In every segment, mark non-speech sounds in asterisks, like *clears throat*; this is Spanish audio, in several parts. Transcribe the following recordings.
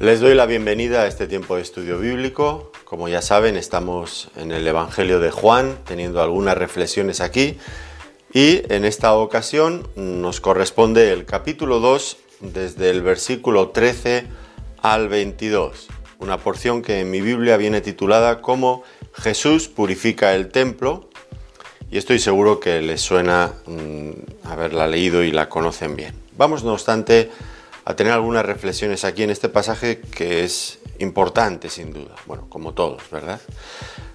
Les doy la bienvenida a este tiempo de estudio bíblico. Como ya saben, estamos en el Evangelio de Juan, teniendo algunas reflexiones aquí. Y en esta ocasión nos corresponde el capítulo 2, desde el versículo 13 al 22. Una porción que en mi Biblia viene titulada como Jesús purifica el templo. Y estoy seguro que les suena mm, haberla leído y la conocen bien. Vamos, no obstante, tener algunas reflexiones aquí en este pasaje que es importante sin duda, bueno, como todos, ¿verdad?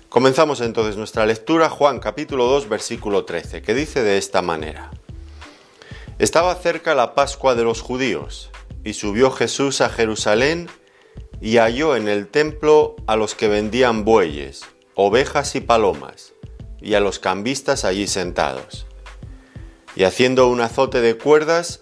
Comenzamos entonces nuestra lectura, Juan capítulo 2, versículo 13, que dice de esta manera, Estaba cerca la Pascua de los judíos, y subió Jesús a Jerusalén y halló en el templo a los que vendían bueyes, ovejas y palomas, y a los cambistas allí sentados. Y haciendo un azote de cuerdas,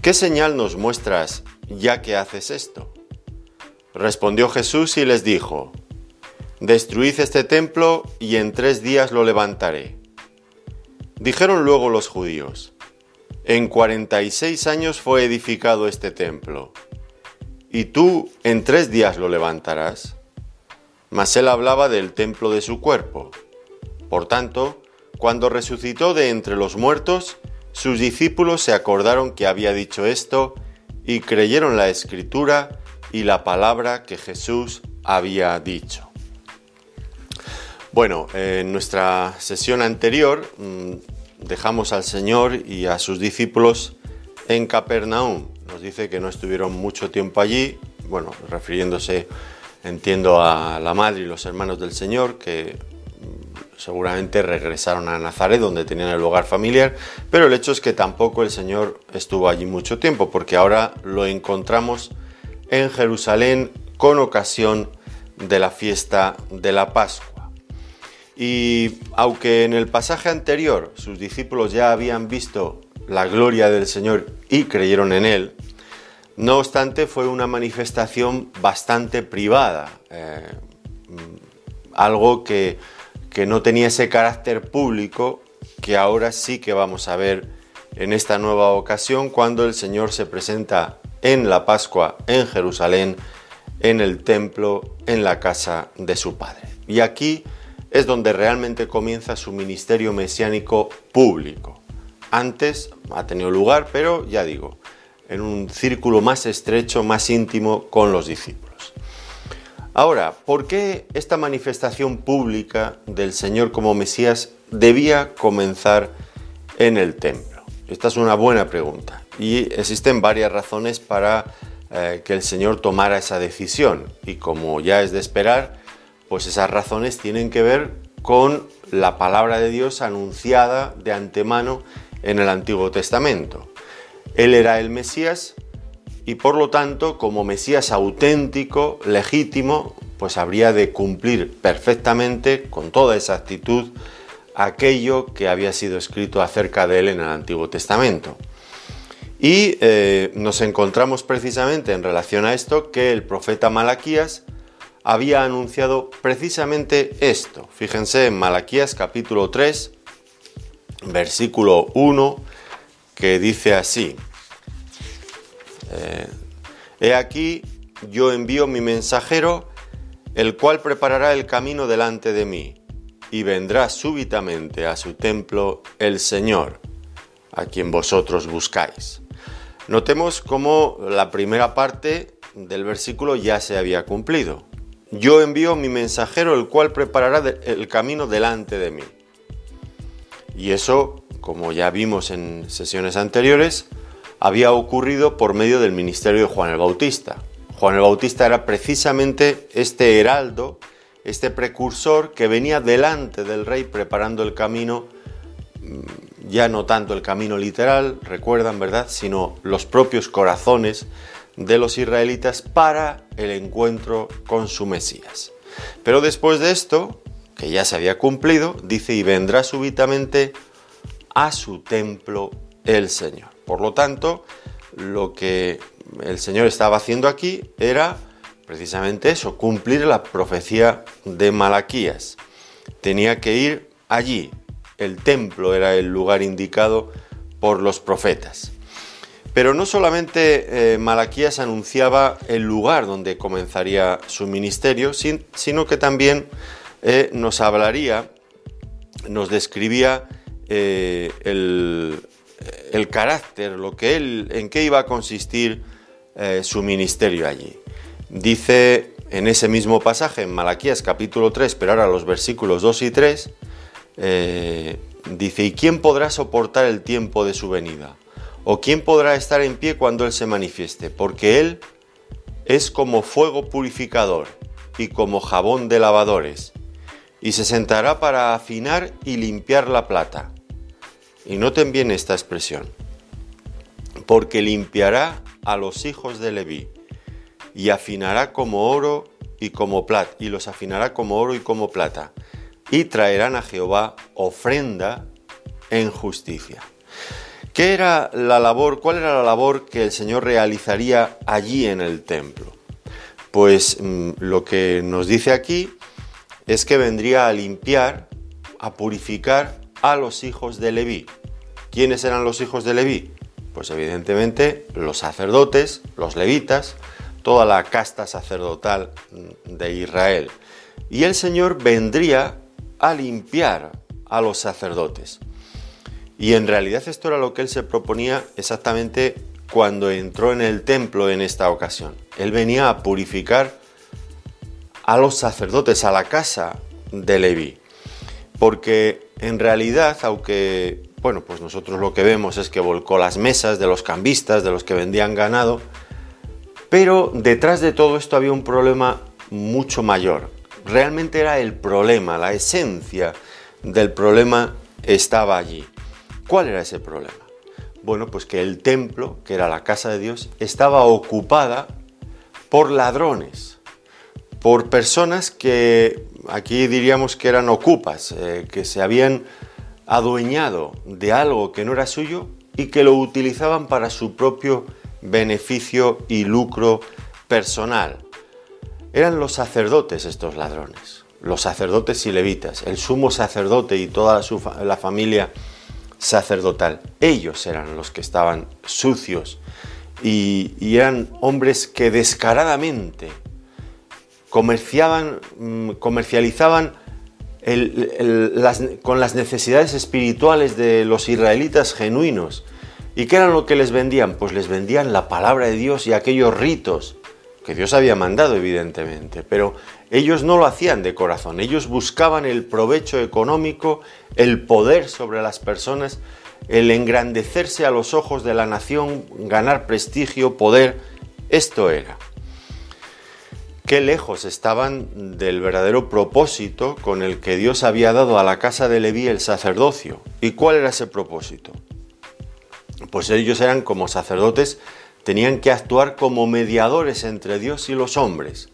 ¿Qué señal nos muestras ya que haces esto? Respondió Jesús y les dijo, Destruid este templo y en tres días lo levantaré. Dijeron luego los judíos, En cuarenta y seis años fue edificado este templo, y tú en tres días lo levantarás. Mas él hablaba del templo de su cuerpo. Por tanto, cuando resucitó de entre los muertos, sus discípulos se acordaron que había dicho esto y creyeron la escritura y la palabra que Jesús había dicho. Bueno, en nuestra sesión anterior mm, dejamos al Señor y a sus discípulos en Capernaum. Nos dice que no estuvieron mucho tiempo allí, bueno, refiriéndose, entiendo, a la madre y los hermanos del Señor, que seguramente regresaron a Nazaret, donde tenían el hogar familiar, pero el hecho es que tampoco el Señor estuvo allí mucho tiempo, porque ahora lo encontramos en Jerusalén con ocasión de la fiesta de la Pascua. Y aunque en el pasaje anterior sus discípulos ya habían visto la gloria del Señor y creyeron en Él, no obstante fue una manifestación bastante privada, eh, algo que que no tenía ese carácter público que ahora sí que vamos a ver en esta nueva ocasión cuando el Señor se presenta en la Pascua en Jerusalén, en el templo, en la casa de su Padre. Y aquí es donde realmente comienza su ministerio mesiánico público. Antes ha tenido lugar, pero ya digo, en un círculo más estrecho, más íntimo con los discípulos. Ahora, ¿por qué esta manifestación pública del Señor como Mesías debía comenzar en el templo? Esta es una buena pregunta y existen varias razones para eh, que el Señor tomara esa decisión y como ya es de esperar, pues esas razones tienen que ver con la palabra de Dios anunciada de antemano en el Antiguo Testamento. Él era el Mesías y por lo tanto, como Mesías auténtico, legítimo, pues habría de cumplir perfectamente, con toda esa actitud, aquello que había sido escrito acerca de él en el Antiguo Testamento. Y eh, nos encontramos precisamente en relación a esto que el profeta Malaquías había anunciado precisamente esto. Fíjense en Malaquías capítulo 3, versículo 1, que dice así. Eh, he aquí, yo envío mi mensajero, el cual preparará el camino delante de mí, y vendrá súbitamente a su templo el Señor, a quien vosotros buscáis. Notemos cómo la primera parte del versículo ya se había cumplido. Yo envío mi mensajero, el cual preparará el camino delante de mí. Y eso, como ya vimos en sesiones anteriores, había ocurrido por medio del ministerio de Juan el Bautista. Juan el Bautista era precisamente este heraldo, este precursor que venía delante del rey preparando el camino, mm, ya no tanto el camino literal, recuerdan, ¿verdad?, sino los propios corazones de los israelitas para el encuentro con su Mesías. Pero después de esto, que ya se había cumplido, dice, y vendrá súbitamente a su templo el Señor. Por lo tanto, lo que el Señor estaba haciendo aquí era precisamente eso, cumplir la profecía de Malaquías. Tenía que ir allí. El templo era el lugar indicado por los profetas. Pero no solamente eh, Malaquías anunciaba el lugar donde comenzaría su ministerio, sino que también eh, nos hablaría, nos describía eh, el, el, carácter, lo que él, en qué iba a consistir su ministerio allí. Dice en ese mismo pasaje, en Malaquías capítulo 3, pero ahora los versículos 2 y 3, dice, ¿y quién podrá soportar el tiempo de su venida? ¿O quién podrá estar en pie cuando Él se manifieste? Porque Él es como fuego purificador y como jabón de lavadores, y se sentará para afinar y limpiar la plata. Y noten bien esta expresión, porque limpiará a los hijos de Leví, y afinará como oro y como plata, y los afinará como oro y como plata, y traerán a Jehová ofrenda en justicia. ¿Qué era la labor, cuál era la labor que el Señor realizaría allí en el templo? Pues mm, lo que nos dice aquí es que vendría a limpiar, a purificar a los hijos de Leví. ¿Quiénes eran los hijos de Leví? Pues evidentemente los sacerdotes, los levitas, toda la casta sacerdotal de Israel. Y el Señor vendría a limpiar a los sacerdotes. Y en realidad esto era lo que él se proponía exactamente cuando entró en el templo en esta ocasión. Él venía a purificar a los sacerdotes, a la casa de Leví. Porque en realidad, aunque, bueno, pues nosotros lo que vemos es que volcó las mesas de los cambistas, de los que vendían ganado, pero detrás de todo esto había un problema mucho mayor. Realmente era el problema, la esencia del problema estaba allí. ¿Cuál era ese problema? Bueno, pues que el templo, que era la casa de Dios, estaba ocupada por ladrones, por personas que aquí diríamos que eran ocupas, eh, que se habían adueñado de algo que no era suyo y que lo utilizaban para su propio beneficio y lucro personal. Eran los sacerdotes estos ladrones, los sacerdotes y levitas, el sumo sacerdote y toda la familia sacerdotal. Ellos eran los que estaban sucios y, eran hombres que descaradamente comerciaban, mm, comercializaban con las necesidades espirituales de los israelitas genuinos. ¿Y qué era lo que les vendían? Pues les vendían la palabra de Dios y aquellos ritos que Dios había mandado, evidentemente, pero ellos no lo hacían de corazón, ellos buscaban el provecho económico, el poder sobre las personas, el engrandecerse a los ojos de la nación, ganar prestigio, poder, esto era. Qué lejos estaban del verdadero propósito con el que Dios había dado a la casa de Leví el sacerdocio. ¿Y cuál era ese propósito? Pues ellos eran como sacerdotes tenían que actuar como mediadores entre Dios y los hombres,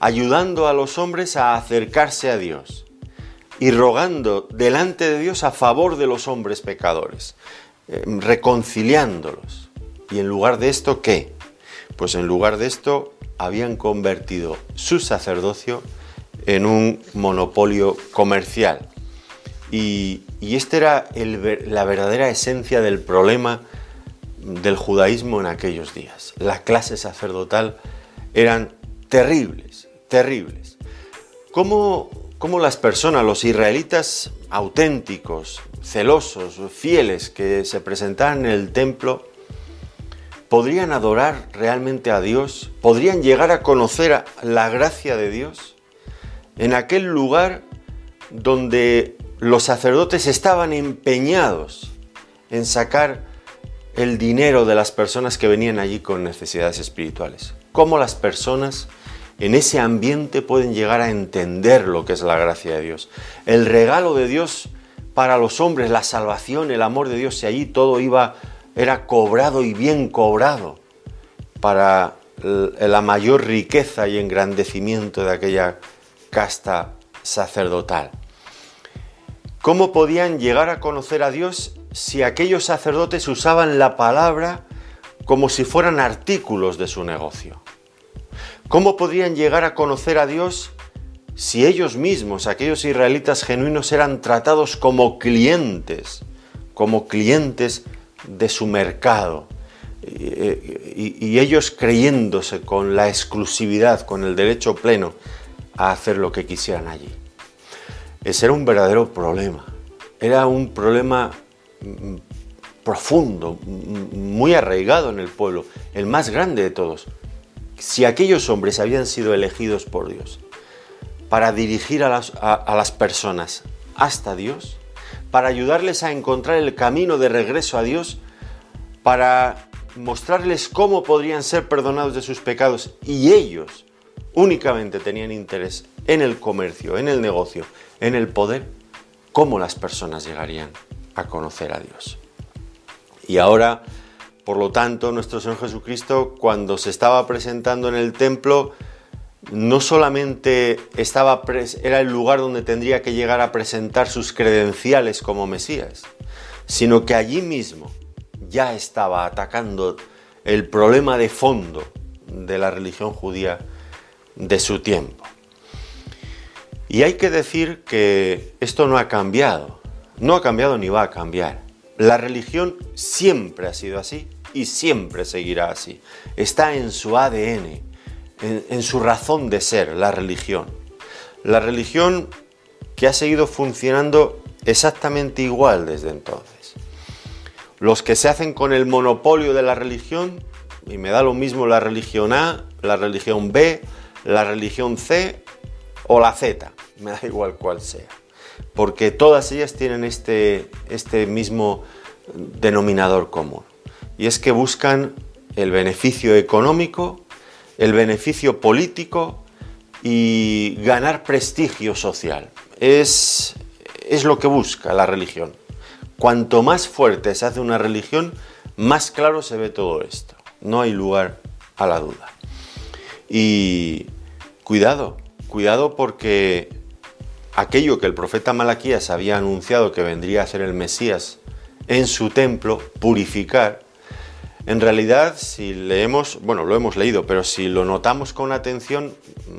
ayudando a los hombres a acercarse a Dios y rogando delante de Dios a favor de los hombres pecadores, eh, reconciliándolos. Y en lugar de esto, ¿qué? Pues en lugar de esto habían convertido su sacerdocio en un monopolio comercial. Y, esta era la verdadera esencia del problema del judaísmo en aquellos días. La clase sacerdotal eran terribles, terribles. ¿Cómo, cómo las personas, los israelitas auténticos, celosos, fieles que se presentaban en el templo, podrían adorar realmente a Dios? ¿Podrían llegar a conocer la gracia de Dios? En aquel lugar donde los sacerdotes estaban empeñados en sacar el dinero de las personas que venían allí con necesidades espirituales. Cómo las personas en ese ambiente pueden llegar a entender lo que es la gracia de Dios. El regalo de Dios para los hombres, la salvación, el amor de Dios, y allí todo iba, era cobrado y bien cobrado para la mayor riqueza y engrandecimiento de aquella casta sacerdotal. ¿Cómo podían llegar a conocer a Dios si aquellos sacerdotes usaban la palabra como si fueran artículos de su negocio? ¿Cómo podrían llegar a conocer a Dios si ellos mismos, aquellos israelitas genuinos, eran tratados como clientes, como clientes de su mercado? Y, ellos creyéndose con la exclusividad, con el derecho pleno a hacer lo que quisieran allí. Ese era un verdadero problema. Era un problema mm, profundo, mm, muy arraigado en el pueblo, el más grande de todos. Si aquellos hombres habían sido elegidos por Dios para dirigir a las, a las personas hasta Dios, para ayudarles a encontrar el camino de regreso a Dios, para mostrarles cómo podrían ser perdonados de sus pecados y ellos únicamente tenían interés en el comercio, en el negocio, en el poder, ¿cómo las personas llegarían a conocer a Dios? Y ahora, por lo tanto, nuestro Señor Jesucristo, cuando se estaba presentando en el templo, no solamente estaba era el lugar donde tendría que llegar a presentar sus credenciales como Mesías, sino que allí mismo ya estaba atacando el problema de fondo de la religión judía de su tiempo. Y hay que decir que esto no ha cambiado, no ha cambiado ni va a cambiar. La religión siempre ha sido así y siempre seguirá así. Está en su ADN, en, su razón de ser, la religión. La religión que ha seguido funcionando exactamente igual desde entonces. Los que se hacen con el monopolio de la religión, y me da lo mismo la religión A, la religión B, la religión C o la Z, me da igual cuál sea, porque todas ellas tienen este, este mismo denominador común, y es que buscan el beneficio económico, el beneficio político y ganar prestigio social. Es, es lo que busca la religión. Cuanto más fuerte se hace una religión, más claro se ve todo esto. No hay lugar a la duda. Y cuidado, cuidado porque aquello que el profeta Malaquías había anunciado que vendría a hacer el Mesías en su templo, purificar, en realidad si leemos, bueno, lo hemos leído, pero si lo notamos con atención,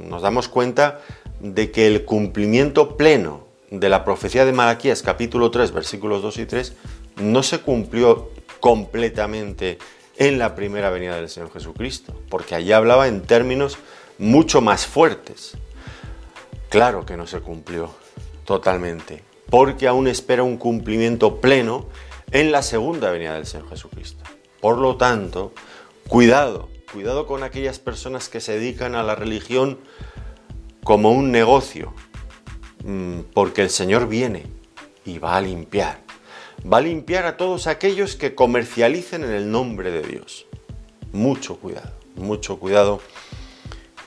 nos damos cuenta de que el cumplimiento pleno de la profecía de Malaquías capítulo 3 versículos 2 y 3 no se cumplió completamente en la primera venida del Señor Jesucristo, porque allí hablaba en términos mucho más fuertes. Claro que no se cumplió totalmente, porque aún espera un cumplimiento pleno en la segunda venida del Señor Jesucristo. Por lo tanto, cuidado, cuidado con aquellas personas que se dedican a la religión como un negocio, mm, porque el Señor viene y va a limpiar va a limpiar a todos aquellos que comercialicen en el nombre de Dios. Mucho cuidado, mucho cuidado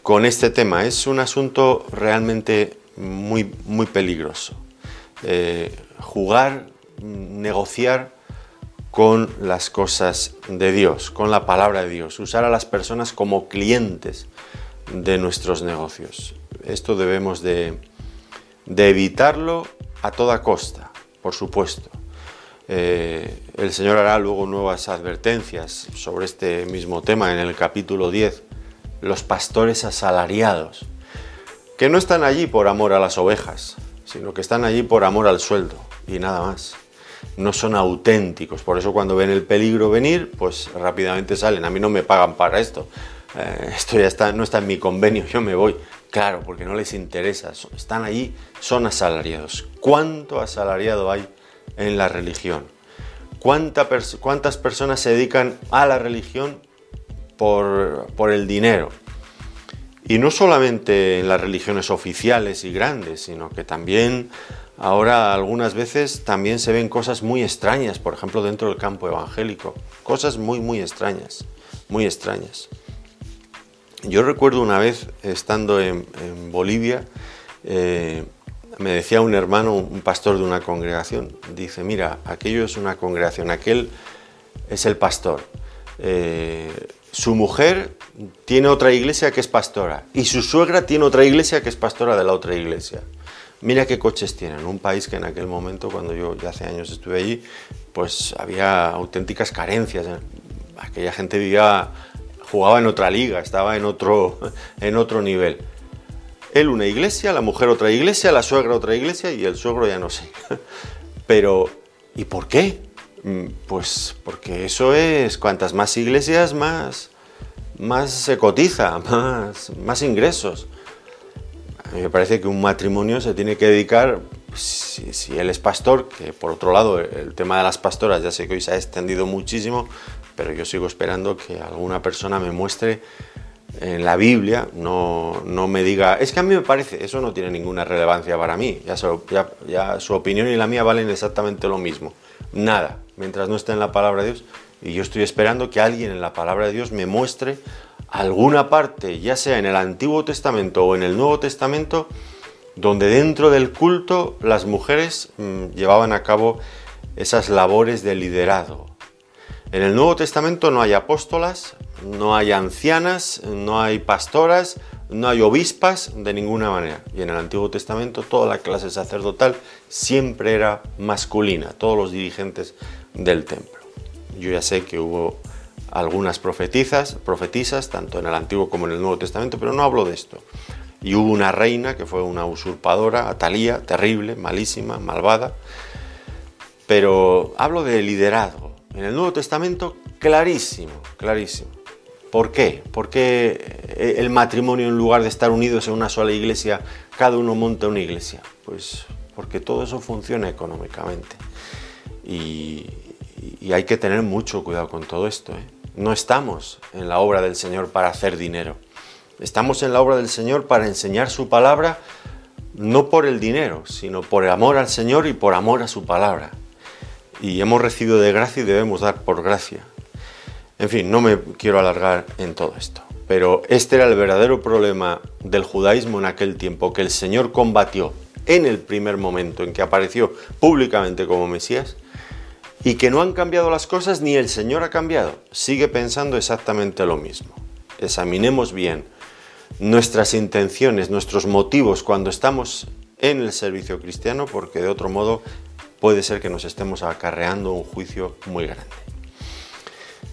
con este tema. Es un asunto realmente muy, muy peligroso. Eh, jugar, negociar con las cosas de Dios, con la palabra de Dios, usar a las personas como clientes de nuestros negocios. Esto debemos de, evitarlo a toda costa, por supuesto. Eh, el Señor hará luego nuevas advertencias sobre este mismo tema en el capítulo 10, los pastores asalariados, que no están allí por amor a las ovejas, sino que están allí por amor al sueldo y nada más. No son auténticos, por eso cuando ven el peligro venir, pues rápidamente salen. A mí no me pagan para esto. Eh, esto ya está, no está en mi convenio, yo me voy. Claro, porque no les interesa. Están allí, son asalariados. ¿Cuánto asalariado hay en la religión. ¿Cuántas personas se dedican a la religión por, por el dinero? Y no solamente en las religiones oficiales y grandes, sino que también ahora algunas veces también se ven cosas muy extrañas, por ejemplo dentro del campo evangélico, cosas muy, muy extrañas, muy extrañas. Yo recuerdo una vez estando en, Bolivia, eh, me decía un hermano, un pastor de una congregación, dice, mira, aquello es una congregación, aquel es el pastor. Eh, su mujer tiene otra iglesia que es pastora y su suegra tiene otra iglesia que es pastora de la otra iglesia. Mira qué coches tienen. Un país que en aquel momento, cuando yo ya hace años estuve allí, pues había auténticas carencias. Aquella gente vivía, jugaba en otra liga, estaba en otro, *laughs* en otro nivel. Él una iglesia, la mujer otra iglesia, la suegra otra iglesia y el suegro ya no sé. *laughs* Pero, ¿y por qué? Mm, pues porque eso es, cuantas más iglesias, más, más se cotiza, *laughs* más, más ingresos. Me parece que un matrimonio se tiene que dedicar, si, él es pastor, que por otro lado el tema de las pastoras ya sé que hoy se ha extendido muchísimo, pero yo sigo esperando que alguna persona me muestre en la Biblia, no, no me diga, es que a mí me parece, eso no tiene ninguna relevancia para mí, ya su opinión y la mía valen exactamente lo mismo, nada, mientras no esté en la palabra de Dios, y yo estoy esperando que alguien en la palabra de Dios me muestre alguna parte, ya sea en el Antiguo Testamento o en el Nuevo Testamento, donde dentro del culto las mujeres mm, llevaban a cabo esas labores de liderazgo. En el Nuevo Testamento no hay apóstolas, no hay ancianas, no hay pastoras, no hay obispas de ninguna manera. Y en el Antiguo Testamento toda la clase sacerdotal siempre era masculina, todos los dirigentes del templo. Yo ya sé que hubo algunas profetizas, profetisas, tanto en el Antiguo como en el Nuevo Testamento, pero no hablo de esto. Y hubo una reina que fue una usurpadora, Atalía, terrible, malísima, malvada. Pero hablo de liderazgo. En el Nuevo Testamento, clarísimo, clarísimo. ¿Por qué? ¿Por qué el matrimonio, en lugar de estar unidos en una sola iglesia, cada uno monta una iglesia? Pues porque todo eso funciona económicamente. Y, y hay que tener mucho cuidado con todo esto. ¿eh? No estamos en la obra del Señor para hacer dinero. Estamos en la obra del Señor para enseñar su palabra, no por el dinero, sino por el amor al Señor y por amor a su palabra. Y hemos recibido de gracia y debemos dar por gracia. En fin, no me quiero alargar en todo esto. Pero este era el verdadero problema del judaísmo en aquel tiempo, que el Señor combatió en el primer momento en que apareció públicamente como Mesías y que no han cambiado las cosas ni el Señor ha cambiado. Sigue pensando exactamente lo mismo. Examinemos bien nuestras intenciones, nuestros motivos cuando estamos en el servicio cristiano, porque de otro modo puede ser que nos estemos acarreando un juicio muy grande.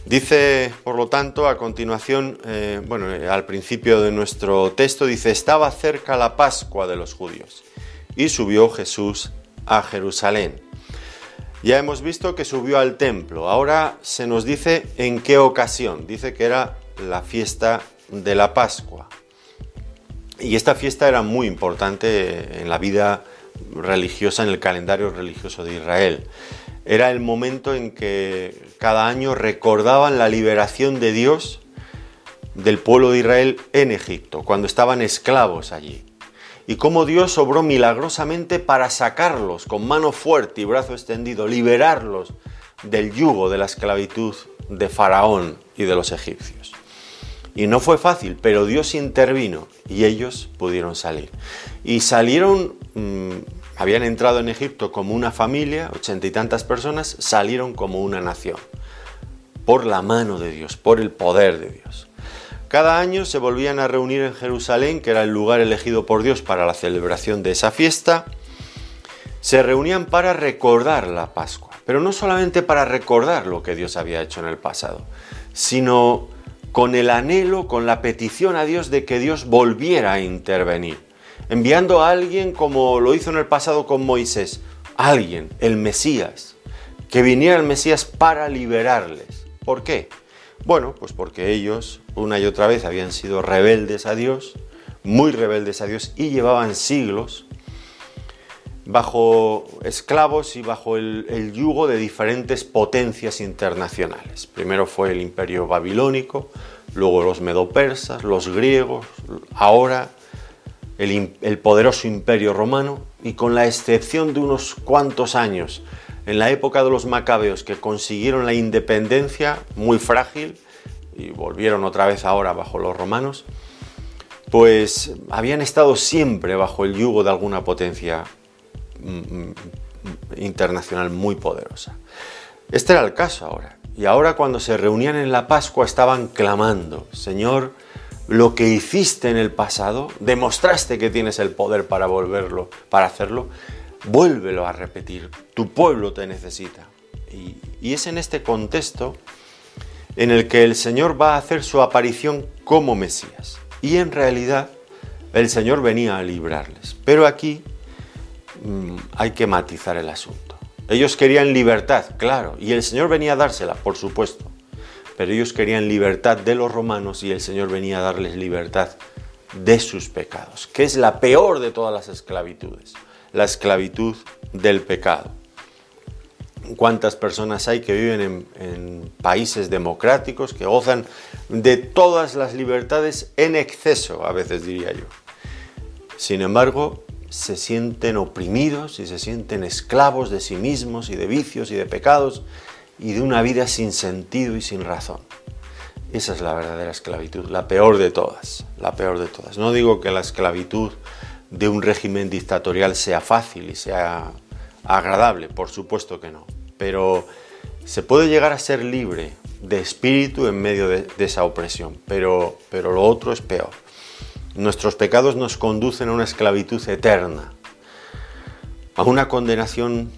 Dice, por lo tanto, a continuación, eh, bueno, al principio de nuestro texto dice, estaba cerca la Pascua de los judíos y subió Jesús a Jerusalén. Ya hemos visto que subió al templo. Ahora se nos dice en qué ocasión. Dice que era la fiesta de la Pascua. Y esta fiesta era muy importante en la vida religiosa, en el calendario religioso de Israel. Era el momento en que cada año recordaban la liberación de Dios del pueblo de Israel en Egipto, cuando estaban esclavos allí y cómo Dios obró milagrosamente para sacarlos con mano fuerte y brazo extendido, liberarlos del yugo de la esclavitud de Faraón y de los egipcios. Y no fue fácil, pero Dios intervino y ellos pudieron salir. Y salieron, mm, habían entrado en Egipto como una familia, ochenta y tantas personas, salieron como una nación, por la mano de Dios, por el poder de Dios. Cada año se volvían a reunir en Jerusalén, que era el lugar elegido por Dios para la celebración de esa fiesta. Se reunían para recordar la Pascua, pero no solamente para recordar lo que Dios había hecho en el pasado, sino con el anhelo, con la petición a Dios de que Dios volviera a intervenir, enviando a alguien como lo hizo en el pasado con Moisés, alguien, el Mesías, que viniera el Mesías para liberarles. ¿Por qué? Bueno, pues porque ellos una y otra vez habían sido rebeldes a Dios, muy rebeldes a Dios y llevaban siglos bajo esclavos y bajo el, yugo de diferentes potencias internacionales. Primero fue el imperio babilónico, luego los medopersas, los griegos, ahora el, el, poderoso imperio romano y con la excepción de unos cuantos años en la época de los macabeos que consiguieron la independencia muy frágil y volvieron otra vez ahora bajo los romanos, pues habían estado siempre bajo el yugo de alguna potencia mm, mm, internacional muy poderosa. Este era el caso ahora. Y ahora cuando se reunían en la Pascua estaban clamando, Señor, lo que hiciste en el pasado, demostraste que tienes el poder para volverlo, para hacerlo, vuélvelo a repetir, tu pueblo te necesita. Y, es en este contexto en el que el Señor va a hacer su aparición como Mesías. Y en realidad el Señor venía a librarles. Pero aquí mm, hay que matizar el asunto. Ellos querían libertad, claro, y el Señor venía a dársela, por supuesto. Pero ellos querían libertad de los romanos y el Señor venía a darles libertad de sus pecados, que es la peor de todas las esclavitudes, la esclavitud del pecado cuántas personas hay que viven en, países democráticos, que gozan de todas las libertades en exceso, a veces diría yo. Sin embargo, se sienten oprimidos y se sienten esclavos de sí mismos y de vicios y de pecados y de una vida sin sentido y sin razón. Esa es la verdadera esclavitud, la peor de todas, la peor de todas. No digo que la esclavitud de un régimen dictatorial sea fácil y sea agradable, por supuesto que no pero se puede llegar a ser libre de espíritu en medio de, esa opresión, pero, pero lo otro es peor. Nuestros pecados nos conducen a una esclavitud eterna, a una condenación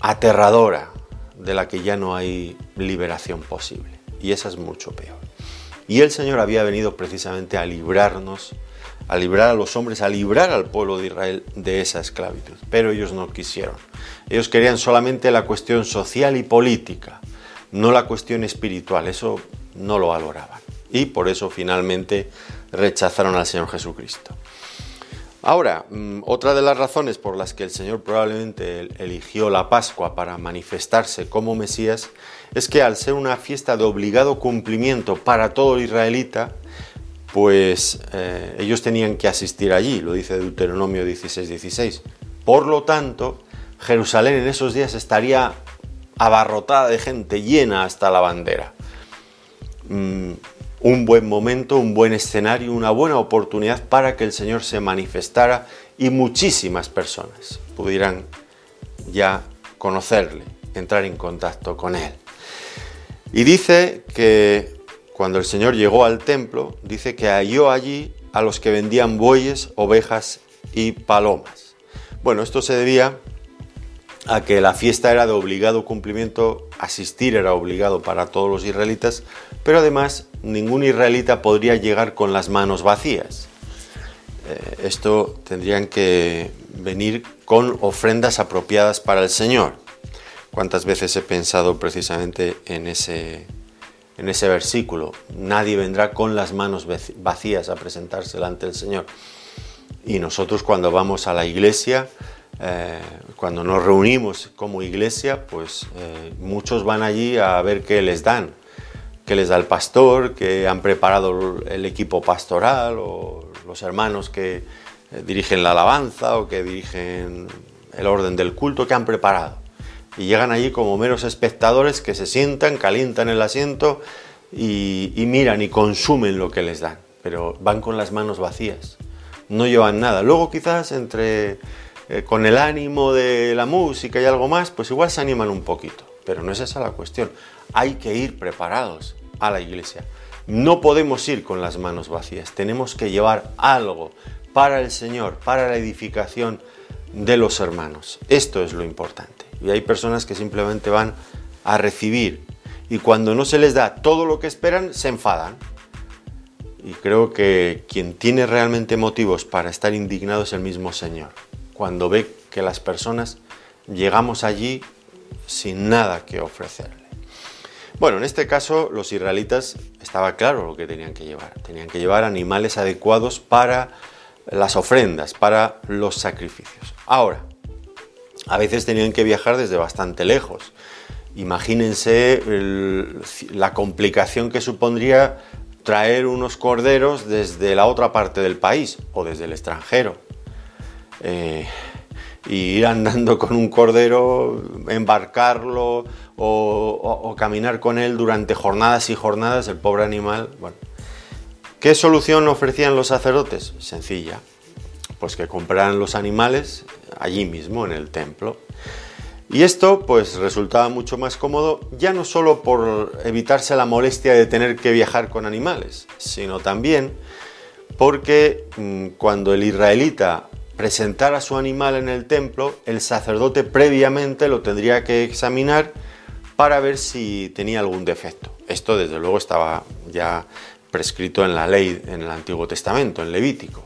aterradora de la que ya no hay liberación posible. Y esa es mucho peor. Y el Señor había venido precisamente a librarnos, a librar a los hombres, a librar al pueblo de Israel de esa esclavitud. Pero ellos no quisieron. Ellos querían solamente la cuestión social y política, no la cuestión espiritual, eso no lo valoraban. Y por eso finalmente rechazaron al Señor Jesucristo. Ahora, mm, otra de las razones por las que el Señor probablemente eligió la Pascua para manifestarse como Mesías es que al ser una fiesta de obligado cumplimiento para todo israelita, pues eh, ellos tenían que asistir allí, lo dice Deuteronomio 16:16. 16. Por lo tanto, Jerusalén en esos días estaría abarrotada de gente, llena hasta la bandera. Mm, un buen momento, un buen escenario, una buena oportunidad para que el Señor se manifestara y muchísimas personas pudieran ya conocerle, entrar en contacto con Él. Y dice que cuando el Señor llegó al templo, dice que halló allí a los que vendían bueyes, ovejas y palomas. Bueno, esto se debía a que la fiesta era de obligado cumplimiento, asistir era obligado para todos los israelitas, pero además ningún israelita podría llegar con las manos vacías. Eh, esto tendrían que venir con ofrendas apropiadas para el Señor. ¿Cuántas veces he pensado precisamente en ese, en ese versículo? Nadie vendrá con las manos vacías a presentarse delante del Señor. Y nosotros cuando vamos a la iglesia, eh, cuando nos reunimos como iglesia, pues eh, muchos van allí a ver qué les dan, qué les da el pastor, que han preparado el equipo pastoral o los hermanos que eh, dirigen la alabanza o que dirigen el orden del culto que han preparado. Y llegan allí como meros espectadores que se sientan, calientan el asiento y, miran y consumen lo que les dan, pero van con las manos vacías, no llevan nada. Luego quizás entre eh, con el ánimo de la música y algo más, pues igual se animan un poquito. Pero no es esa la cuestión. Hay que ir preparados a la iglesia. No podemos ir con las manos vacías. Tenemos que llevar algo para el Señor, para la edificación de los hermanos. Esto es lo importante. Y hay personas que simplemente van a recibir y cuando no se les da todo lo que esperan, se enfadan. Y creo que quien tiene realmente motivos para estar indignado es el mismo Señor cuando ve que las personas llegamos allí sin nada que ofrecerle. Bueno, en este caso los israelitas estaba claro lo que tenían que llevar. Tenían que llevar animales adecuados para las ofrendas, para los sacrificios. Ahora, a veces tenían que viajar desde bastante lejos. Imagínense la complicación que supondría traer unos corderos desde la otra parte del país o desde el extranjero. Eh, y ir andando con un cordero, embarcarlo o, caminar con él durante jornadas y jornadas, el pobre animal. ¿qué solución ofrecían los sacerdotes? Sencilla, pues que compraran los animales allí mismo en el templo. Y esto pues resultaba mucho más cómodo ya no solo por evitarse la molestia de tener que viajar con animales, sino también porque mm, cuando el israelita presentara su animal en el templo, el sacerdote previamente lo tendría que examinar para ver si tenía algún defecto. Esto desde luego estaba ya prescrito en la ley en el Antiguo Testamento, en Levítico.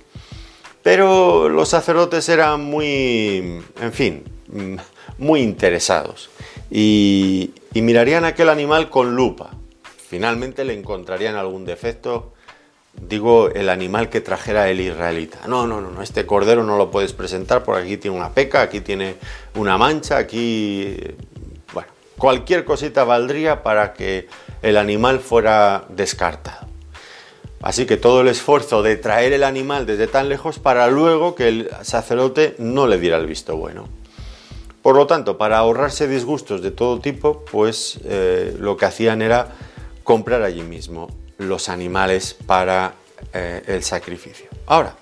Pero los sacerdotes eran muy, en fin, muy interesados y, mirarían aquel animal con lupa. Finalmente le encontrarían algún defecto digo el animal que trajera el israelita. No, no, no, este cordero no lo puedes presentar porque aquí tiene una peca, aquí tiene una mancha, aquí... Bueno, cualquier cosita valdría para que el animal fuera descartado. Así que todo el esfuerzo de traer el animal desde tan lejos para luego que el sacerdote no le diera el visto bueno. Por lo tanto, para ahorrarse disgustos de todo tipo, pues eh, lo que hacían era comprar allí mismo los animales para eh, el sacrificio. Ahora,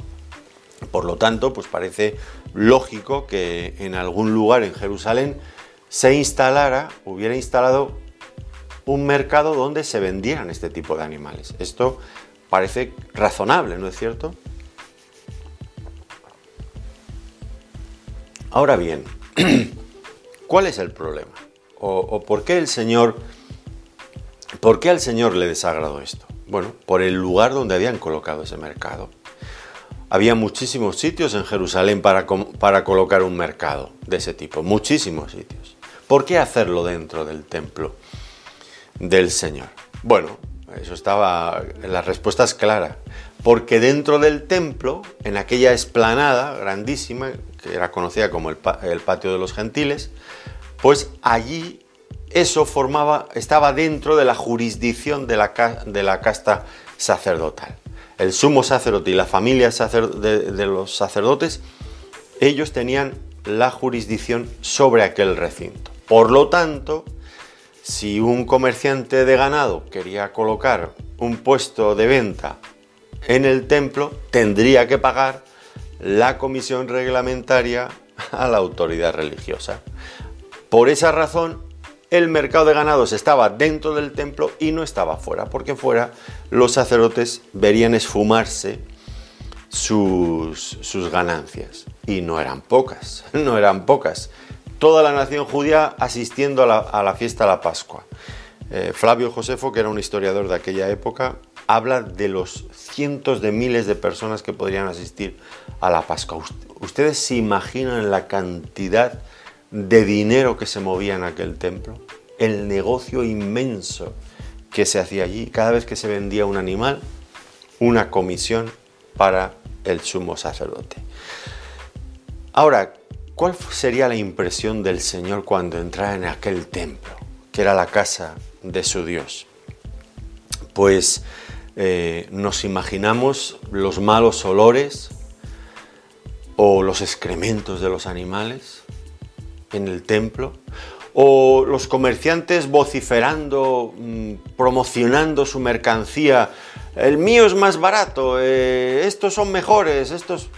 por lo tanto, pues parece lógico que en algún lugar en Jerusalén se instalara, hubiera instalado un mercado donde se vendieran este tipo de animales. Esto parece razonable, ¿no es cierto? Ahora bien, *clears throat* ¿cuál es el problema? ¿O, por qué el Señor ¿Por qué al Señor le desagradó esto? Bueno, por el lugar donde habían colocado ese mercado. Había muchísimos sitios en Jerusalén para, para colocar un mercado de ese tipo, muchísimos sitios. ¿Por qué hacerlo dentro del templo del Señor? Bueno, eso estaba, la respuesta es clara. Porque dentro del templo, en aquella esplanada grandísima, que era conocida como el, patio de los gentiles, pues allí eso formaba, estaba dentro de la jurisdicción de la, de la casta sacerdotal. El sumo sacerdote y la familia de, los sacerdotes, ellos tenían la jurisdicción sobre aquel recinto. Por lo tanto, si un comerciante de ganado quería colocar un puesto de venta en el templo, tendría que pagar la comisión reglamentaria a la autoridad religiosa. Por esa razón, el mercado de ganados estaba dentro del templo y no estaba fuera, porque fuera los sacerdotes verían esfumarse sus, ganancias. Y no eran pocas, *laughs* no eran pocas. Toda la nación judía asistiendo a la, fiesta de la Pascua. Eh, Flavio Josefo, que era un historiador de aquella época, habla de los cientos de miles de personas que podrían asistir a la Pascua. ¿Ustedes se imaginan la cantidad de dinero que se movía en aquel templo, el negocio inmenso que se hacía allí, cada vez que se vendía un animal, una comisión para el sumo sacerdote. Ahora, ¿cuál sería la impresión del Señor cuando entrara en aquel templo, que era la casa de su Dios? Pues eh, nos imaginamos los malos olores o los excrementos de los animales, en el templo, o los comerciantes vociferando, mm, promocionando su mercancía, el mío es más barato, eh, estos son mejores, estos,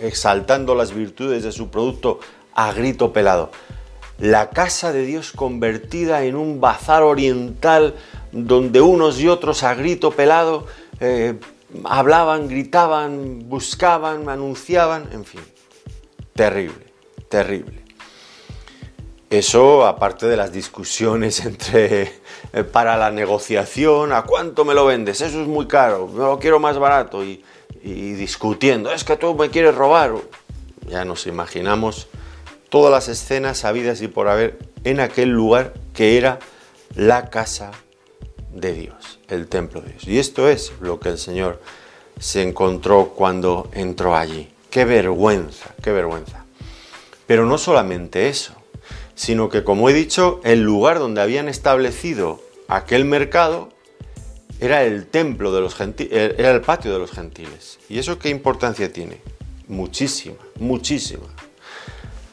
exaltando las virtudes de su producto a grito pelado. La casa de Dios convertida en un bazar oriental donde unos y otros a grito pelado eh, hablaban, gritaban, buscaban, anunciaban, en fin, terrible terrible. Eso, aparte de las discusiones *laughs* entre eh, para la negociación, ¿a cuánto me lo vendes? Eso es muy caro, me lo quiero más barato y, y discutiendo, es que tú me quieres robar. Ya nos imaginamos todas las escenas habidas y por haber en aquel lugar que era la casa de Dios, el templo de Dios. Y esto es lo que el Señor se encontró cuando entró allí. Qué vergüenza, qué vergüenza. Pero no solamente eso, sino que, como he dicho, el lugar donde habían establecido aquel mercado era el templo de los gentiles, eh, era el patio de los gentiles. ¿Y eso qué importancia tiene? Muchísima, muchísima.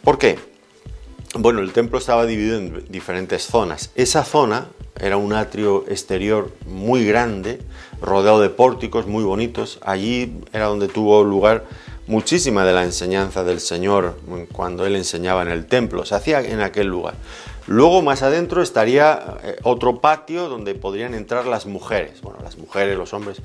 ¿Por qué? Bueno, el templo estaba dividido en diferentes zonas. Esa zona era un atrio exterior muy grande, rodeado de pórticos muy bonitos. Allí era donde tuvo lugar muchísima de la enseñanza del Señor cuando Él enseñaba en el templo, se hacía en aquel lugar. Luego más adentro estaría eh, otro patio donde podrían entrar las mujeres, bueno, las mujeres, los hombres.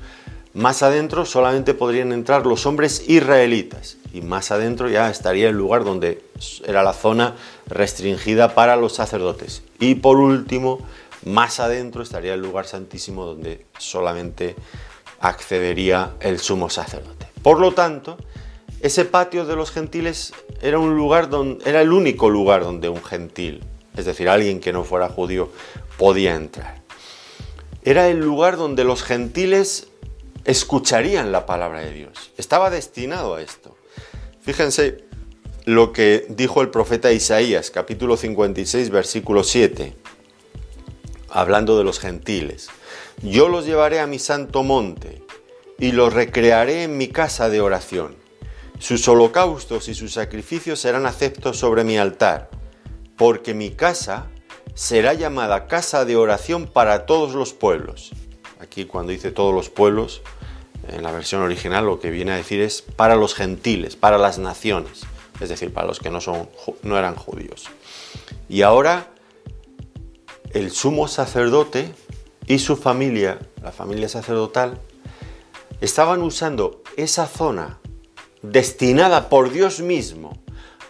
Más adentro solamente podrían entrar los hombres israelitas y más adentro ya estaría el lugar donde era la zona restringida para los sacerdotes. Y por último, más adentro estaría el lugar santísimo donde solamente accedería el sumo sacerdote. Por lo tanto, ese patio de los gentiles era un lugar donde era el único lugar donde un gentil, es decir, alguien que no fuera judío, podía entrar. Era el lugar donde los gentiles escucharían la palabra de Dios. Estaba destinado a esto. Fíjense lo que dijo el profeta Isaías, capítulo 56, versículo 7, hablando de los gentiles. Yo los llevaré a mi santo monte y los recrearé en mi casa de oración. Sus holocaustos y sus sacrificios serán aceptos sobre mi altar, porque mi casa será llamada casa de oración para todos los pueblos. Aquí cuando dice todos los pueblos, en la versión original lo que viene a decir es para los gentiles, para las naciones, es decir, para los que no, son, no eran judíos. Y ahora el sumo sacerdote y su familia, la familia sacerdotal, estaban usando esa zona destinada por Dios mismo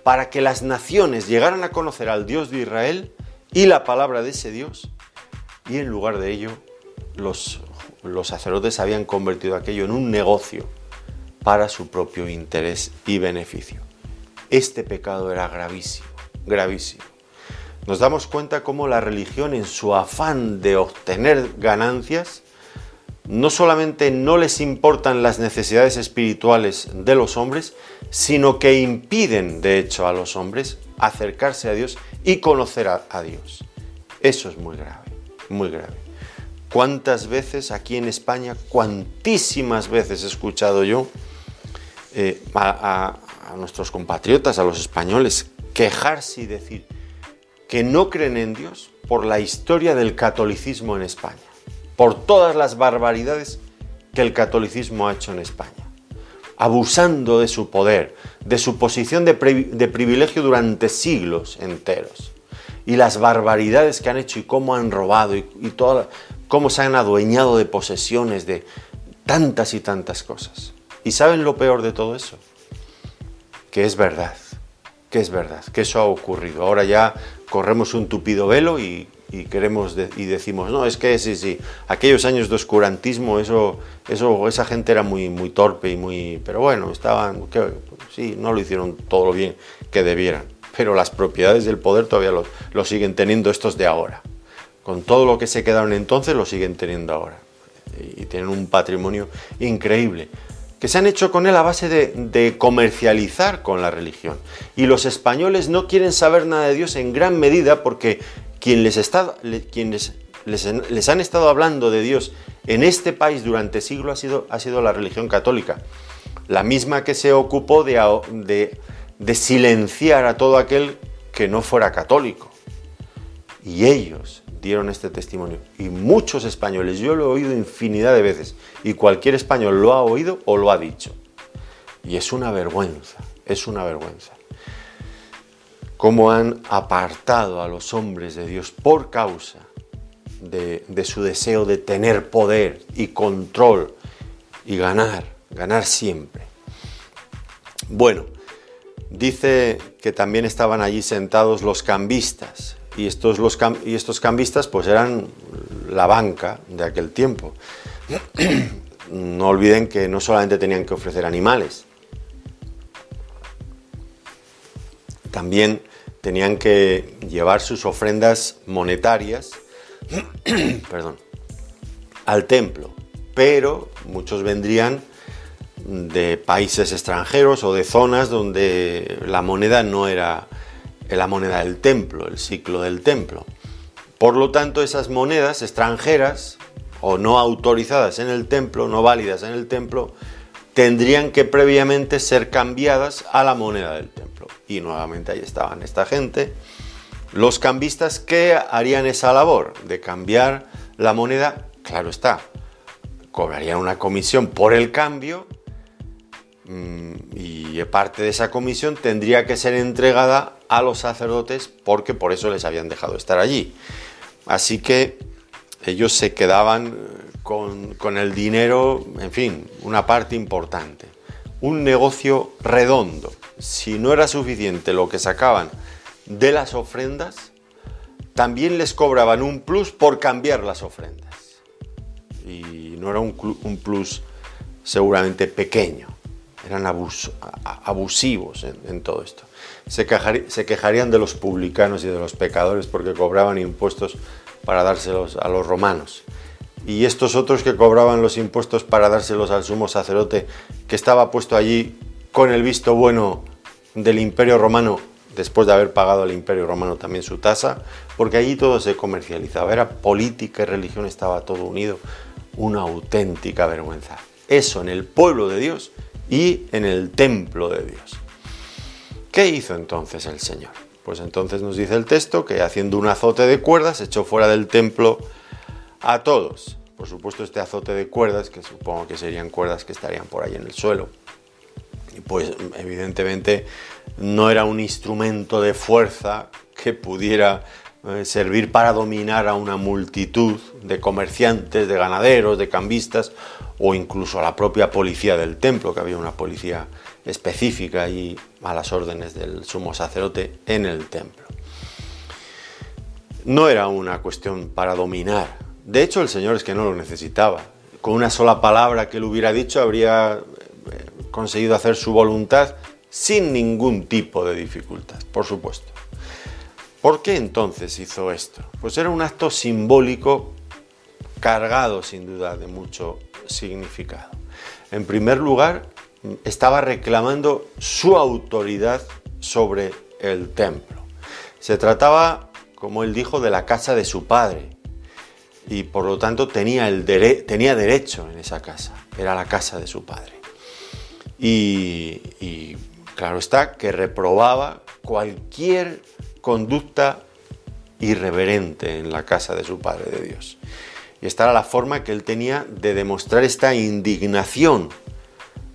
para que las naciones llegaran a conocer al Dios de Israel y la palabra de ese Dios, y en lugar de ello los los sacerdotes habían convertido aquello en un negocio para su propio interés y beneficio. Este pecado era gravísimo, gravísimo. Nos damos cuenta cómo la religión en su afán de obtener ganancias, no solamente no les importan las necesidades espirituales de los hombres, sino que impiden, de hecho, a los hombres acercarse a Dios y conocer a, Dios. Eso es muy grave, muy grave. ¿Cuántas veces aquí en España, cuantísimas veces he escuchado yo eh, a, nuestros compatriotas, a los españoles, quejarse y decir que no creen en Dios por la historia del catolicismo en España, por todas las barbaridades que el catolicismo ha hecho en España, abusando de su poder, de su posición de, privilegio durante siglos enteros, y las barbaridades que han hecho y cómo han robado y, y cómo se han adueñado de posesiones, de tantas y tantas cosas. ¿Y saben lo peor de todo eso? Que es verdad, que es verdad, que eso ha ocurrido. Ahora ya corremos un tupido velo y, queremos y decimos, no, es que sí, sí, aquellos años de oscurantismo, eso, eso, esa gente era muy, muy torpe y muy... Pero bueno, estaban, que, sí, no lo hicieron todo lo bien que debieran, pero las propiedades del poder todavía lo siguen teniendo estos de ahora con todo lo que se quedaron entonces, lo siguen teniendo ahora. Y tienen un patrimonio increíble, que se han hecho con él a base de, comercializar con la religión. Y los españoles no quieren saber nada de Dios en gran medida porque quien les, está, quienes les, han estado hablando de Dios en este país durante siglos ha sido, ha sido la religión católica. La misma que se ocupó de, de silenciar a todo aquel que no fuera católico. Y ellos dieron este testimonio. Y muchos españoles, yo lo he oído infinidad de veces, y cualquier español lo ha oído o lo ha dicho. Y es una vergüenza, es una vergüenza. Cómo han apartado a los hombres de Dios por causa de, su deseo de tener poder y control y ganar, ganar siempre. Bueno, dice que también estaban allí sentados los cambistas, y estos, los, y estos cambistas pues eran la banca de aquel tiempo. *clears throat* no olviden que no solamente tenían que ofrecer animales, también tenían que llevar sus ofrendas monetarias *clears throat* perdón, al templo, pero muchos vendrían de países extranjeros o de zonas donde la moneda no era la moneda del templo, el ciclo del templo. Por lo tanto, esas monedas extranjeras o no autorizadas en el templo, no válidas en el templo, tendrían que previamente ser cambiadas a la moneda del templo. Y nuevamente ahí estaban esta gente, los cambistas que harían esa labor de cambiar la moneda, claro está, cobrarían una comisión por el cambio mm, y parte de esa comisión tendría que ser entregada a los sacerdotes porque por eso les habían dejado estar allí. Así que ellos se quedaban eh, con, con el dinero, en fin, una parte importante. Un negocio redondo. Si no era suficiente lo que sacaban de las ofrendas, también les cobraban un plus por cambiar las ofrendas. Y no era un, plus seguramente pequeño, eran abusivos en, todo esto. Se, quejarían de los publicanos y de los pecadores porque cobraban impuestos para dárselos a los romanos. Y estos otros que cobraban los impuestos para dárselos al sumo sacerdote que estaba puesto allí con el visto bueno del imperio romano después de haber pagado al Imperio Romano también su tasa, porque allí todo se comercializaba, era política y religión, estaba todo unido, una auténtica vergüenza. Eso en el pueblo de Dios y en el templo de Dios. ¿Qué hizo entonces el Señor? Pues entonces nos dice el texto que haciendo un azote de cuerdas echó fuera del templo a todos. Por supuesto este azote de cuerdas, que supongo que serían cuerdas que estarían por ahí en el suelo, pues evidentemente no era un instrumento de fuerza que pudiera eh, servir para dominar a una multitud de comerciantes, de ganaderos, de cambistas o incluso a la propia policía del templo, que había una policía específica y a las órdenes del sumo sacerdote en el templo. No era una cuestión para dominar. De hecho, el Señor es que no lo necesitaba. Con una sola palabra que él hubiera dicho habría conseguido hacer su voluntad sin ningún tipo de dificultad, por supuesto. ¿Por qué entonces hizo esto? Pues era un acto simbólico cargado sin duda de mucho significado. En primer lugar, estaba reclamando su autoridad sobre el templo. Se trataba, como él dijo, de la casa de su padre y por lo tanto tenía, tenía derecho en esa casa, era la casa de su padre. Y, Claro está que reprobaba cualquier conducta irreverente en la casa de su Padre de Dios. Y esta era la forma que él tenía de demostrar esta indignación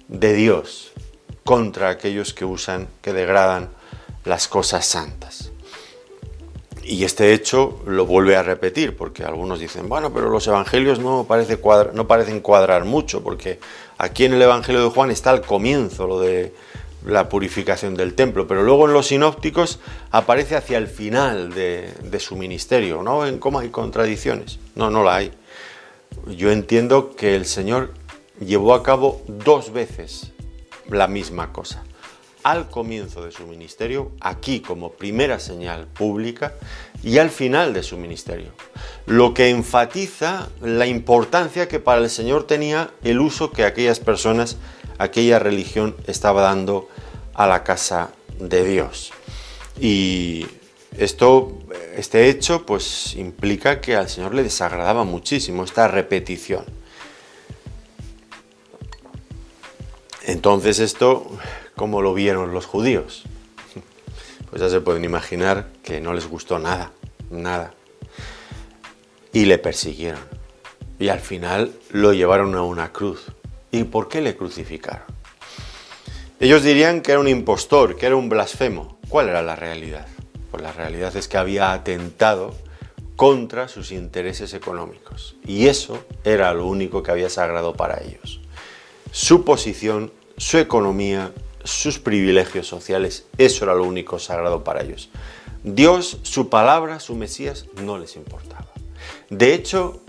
de Dios contra aquellos que usan, que degradan las cosas santas. Y este hecho lo vuelve a repetir, porque algunos dicen, bueno, pero los evangelios no, parece no parecen cuadrar mucho, porque aquí en el Evangelio de Juan está al comienzo lo de la purificación del templo, pero luego en los sinópticos aparece hacia el final de, su ministerio, ¿no? En cómo hay contradicciones. No, no la hay. Yo entiendo que el Señor llevó a cabo dos veces la misma cosa. Al comienzo de su ministerio, aquí como primera señal pública, y al final de su ministerio. Lo que enfatiza la importancia que para el Señor tenía el uso que aquellas personas aquella religión estaba dando a la casa de Dios. Y esto, este hecho, pues implica que al Señor le desagradaba muchísimo esta repetición. Entonces esto, ¿cómo lo vieron los judíos? Pues ya se pueden imaginar que no les gustó nada, nada. Y le persiguieron. Y al final lo llevaron a una cruz. ¿Y por qué le crucificaron? Ellos dirían que era un impostor, que era un blasfemo. ¿Cuál era la realidad? Pues la realidad es que había atentado contra sus intereses económicos. Y eso era lo único que había sagrado para ellos. Su posición, su economía, sus privilegios sociales, eso era lo único sagrado para ellos. Dios, su palabra, su Mesías, no les importaba. De hecho,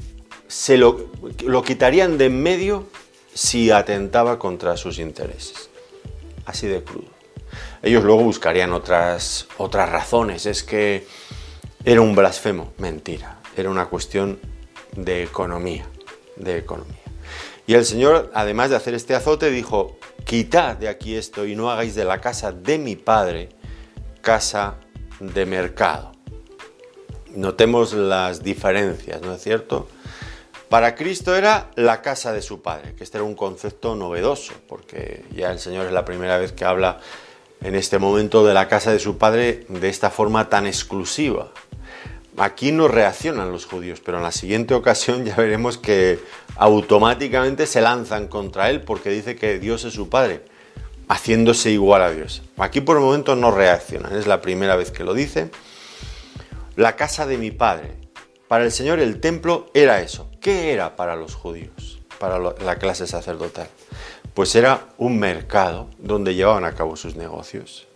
se lo, lo quitarían de en medio si atentaba contra sus intereses. Así de crudo. Ellos luego buscarían otras, otras razones. Es que era un blasfemo. Mentira. Era una cuestión de economía. De economía. Y el Señor, además de hacer este azote, dijo, quitad de aquí esto y no hagáis de la casa de mi Padre casa de mercado. Notemos las diferencias, ¿no es cierto? Para Cristo era la casa de su Padre, que este era un concepto novedoso, porque ya el Señor es la primera vez que habla en este momento de la casa de su Padre de esta forma tan exclusiva. Aquí no reaccionan los judíos, pero en la siguiente ocasión ya veremos que automáticamente se lanzan contra él porque dice que Dios es su Padre. haciéndose igual a Dios. Aquí por el momento no reaccionan, es la primera vez que lo dice. La casa de mi padre. Para el Señor el templo era eso. ¿Qué era para los judíos, para la clase sacerdotal? Pues era un mercado donde llevaban a cabo sus negocios.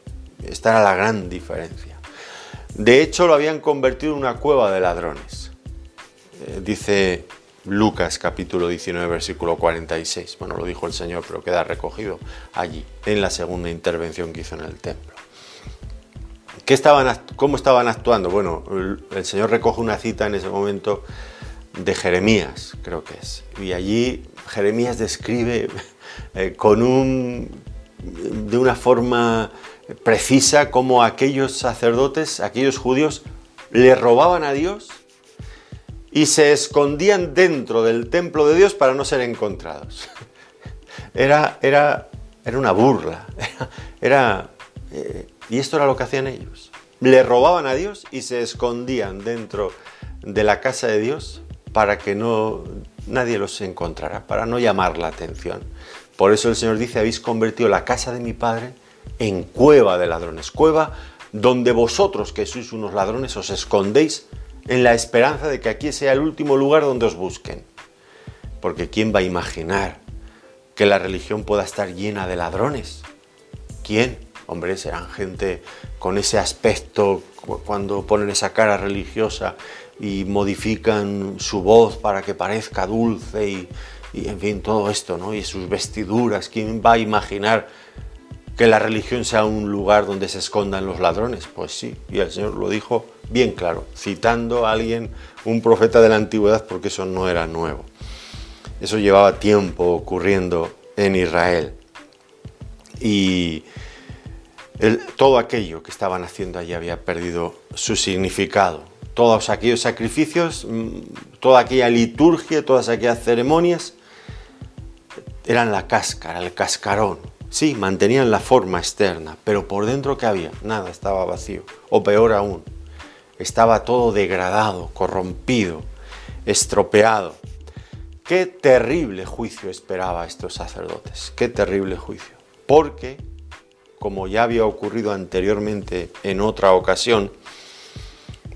Esta era la gran diferencia. De hecho, lo habían convertido en una cueva de ladrones. Eh, dice Lucas capítulo 19, versículo 46. Bueno, lo dijo el Señor, pero queda recogido allí, en la segunda intervención que hizo en el templo. ¿Qué estaban, ¿Cómo estaban actuando? Bueno, el Señor recoge una cita en ese momento de Jeremías, creo que es. Y allí Jeremías describe *laughs* eh, con un, de una forma precisa cómo aquellos sacerdotes, aquellos judíos, le robaban a Dios y se escondían dentro del templo de Dios para no ser encontrados. *laughs* Era, era, era una burla. *laughs* Era, eh, y esto era lo que hacían ellos. Le robaban a Dios y se escondían dentro de la casa de Dios para que no nadie los encontrara, para no llamar la atención. Por eso el Señor dice, habéis convertido la casa de mi Padre en cueva de ladrones, cueva donde vosotros que sois unos ladrones os escondéis en la esperanza de que aquí sea el último lugar donde os busquen. Porque ¿quién va a imaginar que la religión pueda estar llena de ladrones? ¿Quién? Hombre, serán gente con ese aspecto cuando ponen esa cara religiosa y modifican su voz para que parezca dulce y, en fin, todo esto, ¿no? Y sus vestiduras. ¿Quién va a imaginar que la religión sea un lugar donde se escondan los ladrones? Pues sí, y el Señor lo dijo bien claro, citando a alguien, un profeta de la antigüedad, porque eso no era nuevo. Eso llevaba tiempo ocurriendo en Israel. Y todo aquello que estaban haciendo allí había perdido su significado. Todos aquellos sacrificios, mm, toda aquella liturgia, todas aquellas ceremonias, eran la cáscara, el cascarón. Sí, mantenían la forma externa, pero por dentro ¿qué había? Nada, estaba vacío. O peor aún, estaba todo degradado, corrompido, estropeado. Qué terrible juicio esperaba a estos sacerdotes, qué terrible juicio. Porque, como ya había ocurrido anteriormente en otra ocasión,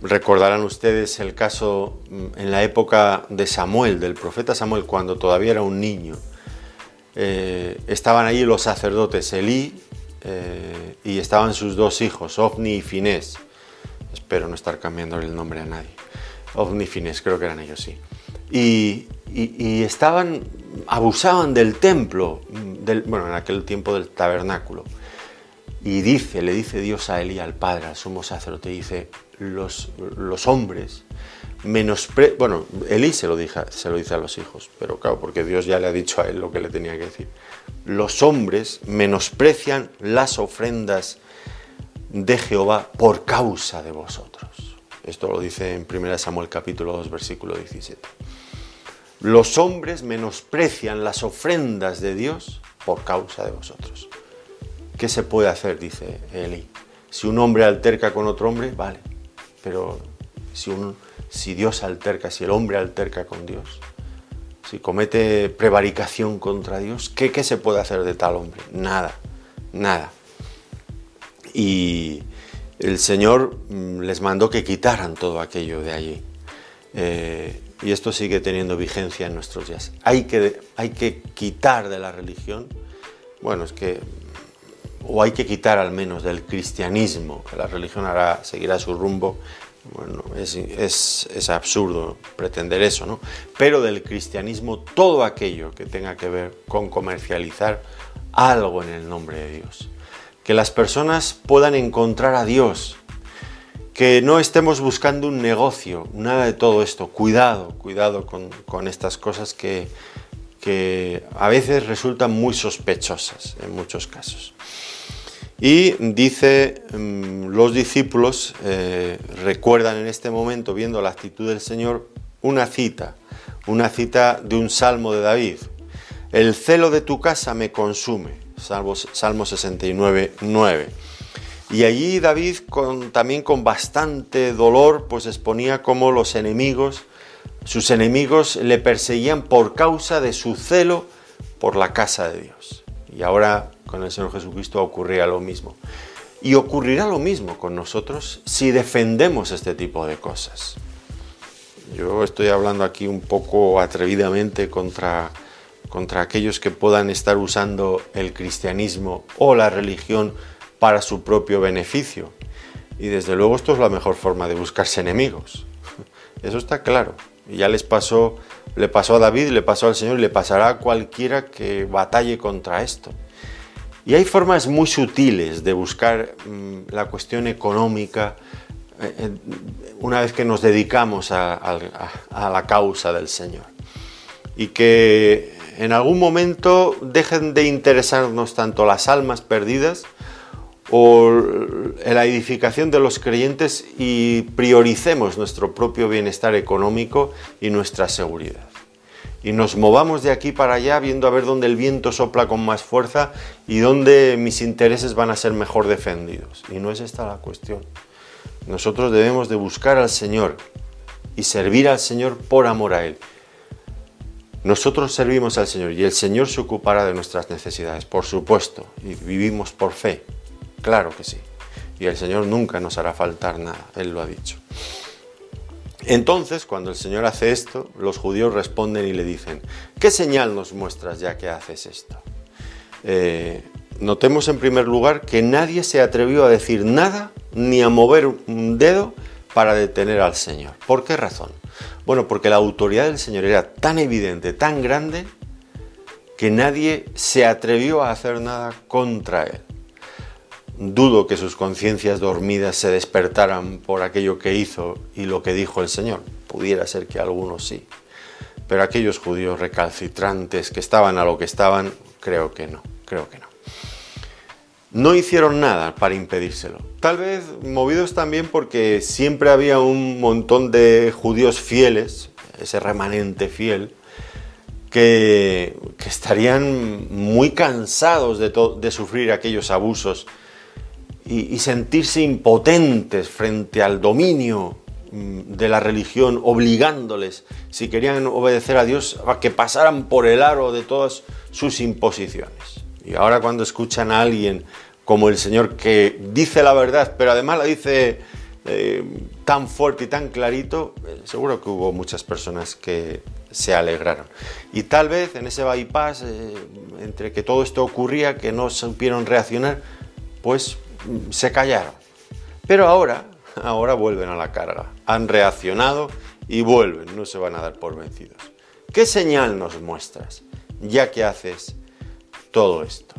recordarán ustedes el caso mm, en la época de Samuel, del profeta Samuel, cuando todavía era un niño. Eh, estaban allí los sacerdotes Elí eh, y estaban sus dos hijos, Ofni y Finés. Espero no estar cambiando el nombre a nadie. Omnifines, creo que eran ellos, sí. Y, estaban, abusaban del templo, del, bueno, en aquel tiempo del tabernáculo. Y dice, le dice Dios a Elí, al Padre, al sumo sacerdote, dice, los, los hombres menospre... Bueno, Elí se lo, se lo dice a los hijos, pero claro, porque Dios ya le ha dicho a él lo que le tenía que decir. Los hombres menosprecian las ofrendas de Jehová por causa de vosotros. Esto lo dice en 1 Samuel capítulo 2 versículo 17. Los hombres menosprecian las ofrendas de Dios por causa de vosotros. ¿Qué se puede hacer? Dice Eli. Si un hombre alterca con otro hombre, vale. Pero si, Dios alterca, si el hombre alterca con Dios, si comete prevaricación contra Dios, ¿qué, ¿qué se puede hacer de tal hombre? Nada, nada y el Señor mm, les mandó que quitaran todo aquello de allí. Eh, y esto sigue teniendo vigencia en nuestros días. Hay que, hay que quitar de la religión, bueno, es que, o hay que quitar al menos del cristianismo, que la religión seguirá su rumbo. Bueno, es, es, es absurdo pretender eso, ¿no? Pero del cristianismo todo aquello que tenga que ver con comercializar algo en el nombre de Dios que las personas puedan encontrar a Dios, que no estemos buscando un negocio, nada de todo esto. Cuidado, cuidado con, estas cosas que, a veces resultan muy sospechosas en muchos casos. Y dice, mm, los discípulos eh, recuerdan en este momento, viendo la actitud del Señor, una cita, una cita de un salmo de David. El celo de tu casa me consume Salmo, Salmo 69, 9. Y allí David también con bastante dolor pues exponía cómo los enemigos, sus enemigos le perseguían por causa de su celo por la casa de Dios. Y ahora con el Señor Jesucristo ocurría lo mismo. Y ocurrirá lo mismo con nosotros si defendemos este tipo de cosas. Yo estoy hablando aquí un poco atrevidamente contra, contra aquellos que puedan estar usando el cristianismo o la religión para su propio beneficio. Y desde luego esto es la mejor forma de buscarse enemigos. *laughs* Eso está claro. Ya les pasó, le pasó a David, le pasó al Señor y le pasará a cualquiera que batalle contra esto. Y hay formas muy sutiles de buscar mm, la cuestión económica eh, eh, una vez que nos dedicamos a, la causa del Señor. Y que en algún momento dejen de interesarnos tanto las almas perdidas o la edificación de los creyentes y prioricemos nuestro propio bienestar económico y nuestra seguridad. Y nos movamos de aquí para allá viendo a ver dónde el viento sopla con más fuerza y dónde mis intereses van a ser mejor defendidos. Y no es esta la cuestión. Nosotros debemos de buscar al Señor y servir al Señor por amor a Él. Nosotros servimos al Señor y el Señor se ocupará de nuestras necesidades, por supuesto, y vivimos por fe, claro que sí. Y el Señor nunca nos hará faltar nada, Él lo ha dicho. Entonces, cuando el Señor hace esto, los judíos responden y le dicen, ¿qué señal nos muestras ya que haces esto? Eh, notemos en primer lugar que nadie se atrevió a decir nada ni a mover un dedo para detener al Señor. ¿Por qué razón? Bueno, porque la autoridad del Señor era tan evidente, tan grande, que nadie se atrevió a hacer nada contra él. Dudo que sus conciencias dormidas se despertaran por aquello que hizo y lo que dijo el Señor. Pudiera ser que algunos sí. Pero aquellos judíos recalcitrantes que estaban a lo que estaban, creo que no, creo que no no hicieron nada para impedírselo. Tal vez movidos también porque siempre había un montón de judíos fieles, ese remanente fiel, que, estarían muy cansados de, de sufrir aquellos abusos y, sentirse impotentes frente al dominio mm, de la religión, obligándoles, si querían obedecer a Dios, a que pasaran por el aro de todas sus imposiciones. Y ahora cuando escuchan a alguien como el Señor que dice la verdad, pero además la dice eh, tan fuerte y tan clarito, eh, seguro que hubo muchas personas que se alegraron. Y tal vez en ese bypass, eh, entre que todo esto ocurría, que no supieron reaccionar, pues se callaron. Pero ahora, ahora vuelven a la carga. Han reaccionado y vuelven, no se van a dar por vencidos. ¿Qué señal nos muestras ya que haces todo esto?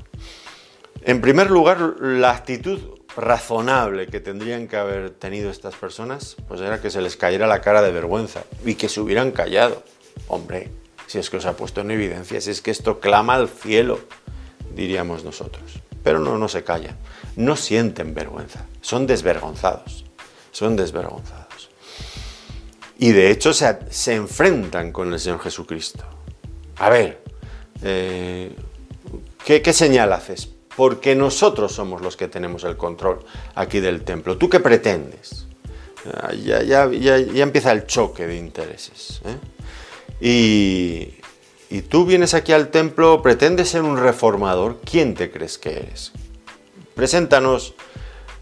En primer lugar, la actitud razonable que tendrían que haber tenido estas personas, pues era que se les cayera la cara de vergüenza y que se hubieran callado. Hombre, si es que os ha puesto en evidencia, si es que esto clama al cielo, diríamos nosotros. Pero no, no se callan, no sienten vergüenza, son desvergonzados, son desvergonzados. Y de hecho se, se enfrentan con el Señor Jesucristo. A ver, eh, ¿qué, ¿qué señal haces? porque nosotros somos los que tenemos el control aquí del templo. ¿Tú qué pretendes? Ah, ya, ya, ya, empieza el choque de intereses. ¿eh? Y, y tú vienes aquí al templo, pretendes ser un reformador, ¿quién te crees que eres? Preséntanos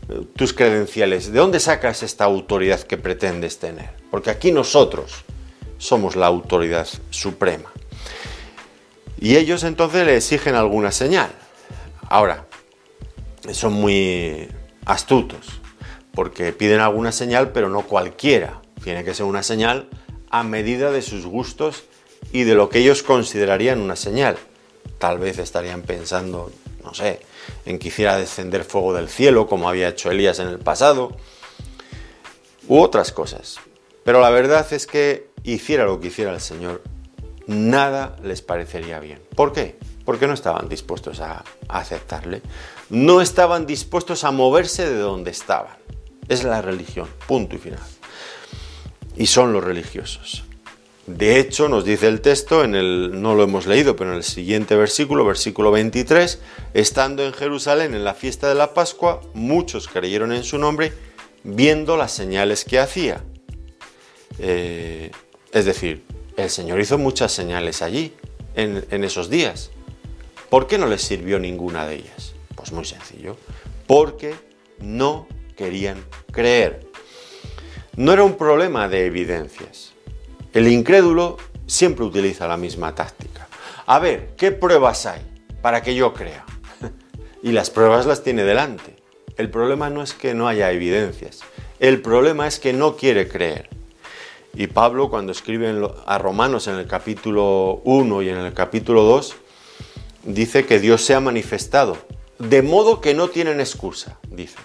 eh, tus credenciales. ¿De dónde sacas esta autoridad que pretendes tener? Porque aquí nosotros somos la autoridad suprema. Y ellos entonces le exigen alguna señal. Ahora, son muy astutos, porque piden alguna señal, pero no cualquiera. Tiene que ser una señal a medida de sus gustos y de lo que ellos considerarían una señal. Tal vez estarían pensando, no sé, en que hiciera descender fuego del cielo, como había hecho Elías en el pasado, u otras cosas. Pero la verdad es que hiciera lo que hiciera el Señor, nada les parecería bien. ¿Por qué? porque no estaban dispuestos a, aceptarle, no estaban dispuestos a moverse de donde estaban. Es la religión, punto y final. Y son los religiosos. De hecho, nos dice el texto, en el, no lo hemos leído, pero en el siguiente versículo, versículo 23, estando en Jerusalén en la fiesta de la Pascua, muchos creyeron en su nombre viendo las señales que hacía. Eh, es decir, el Señor hizo muchas señales allí, en esos días. ¿Por qué no les sirvió ninguna de ellas? Pues muy sencillo, porque no querían creer. No era un problema de evidencias. El incrédulo siempre utiliza la misma táctica. A ver, ¿qué pruebas hay para que yo crea? *laughs* y las pruebas las tiene delante. El problema no es que no haya evidencias, el problema es que no quiere creer. Y Pablo cuando escribe a Romanos en el capítulo 1 y en el capítulo 2, dice que Dios se ha manifestado, de modo que no tienen excusa, dice.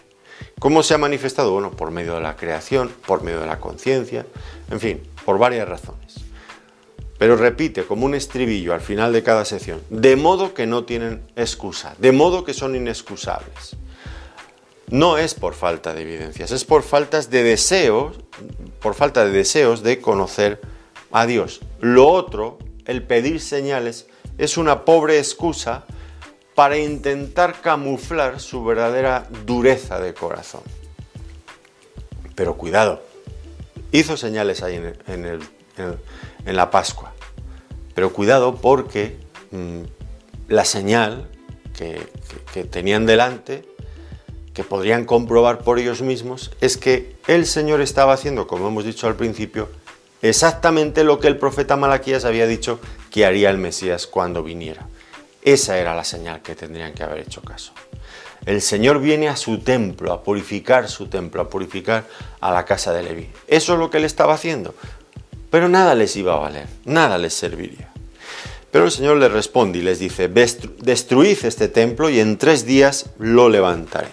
¿Cómo se ha manifestado? Bueno, por medio de la creación, por medio de la conciencia, en fin, por varias razones. Pero repite como un estribillo al final de cada sección, de modo que no tienen excusa, de modo que son inexcusables. No es por falta de evidencias, es por faltas de deseos, por falta de deseos de conocer a Dios. Lo otro, el pedir señales, es una pobre excusa para intentar camuflar su verdadera dureza de corazón. Pero cuidado, hizo señales ahí en, la Pascua. Pero cuidado porque mm, la señal que tenían delante, que podrían comprobar por ellos mismos, es que el Señor estaba haciendo, como hemos dicho al principio, exactamente lo que el profeta Malaquías había dicho que haría el Mesías cuando viniera. Esa era la señal que tendrían que haber hecho caso. El Señor viene a su templo, a purificar su templo, a purificar a la casa de Leví. Eso es lo que él estaba haciendo. Pero nada les iba a valer, nada les serviría. Pero el Señor les responde y les dice, destruid este templo y en tres días lo levantaré.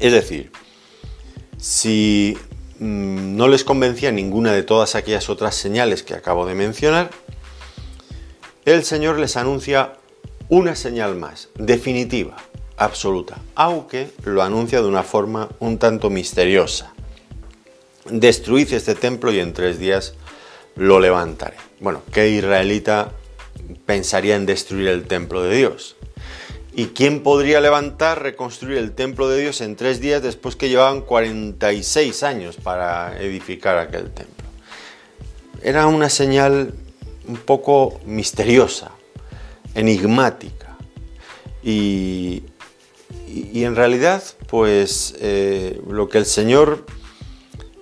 Es decir, si mm, no les convencía ninguna de todas aquellas otras señales que acabo de mencionar, el Señor les anuncia una señal más, definitiva, absoluta, aunque lo anuncia de una forma un tanto misteriosa. Destruid este templo y en tres días lo levantaré. Bueno, ¿qué israelita pensaría en destruir el templo de Dios? ¿Y quién podría levantar, reconstruir el templo de Dios en tres días después que llevaban 46 años para edificar aquel templo? Era una señal un poco misteriosa, enigmática. Y, en realidad, pues eh, lo que el Señor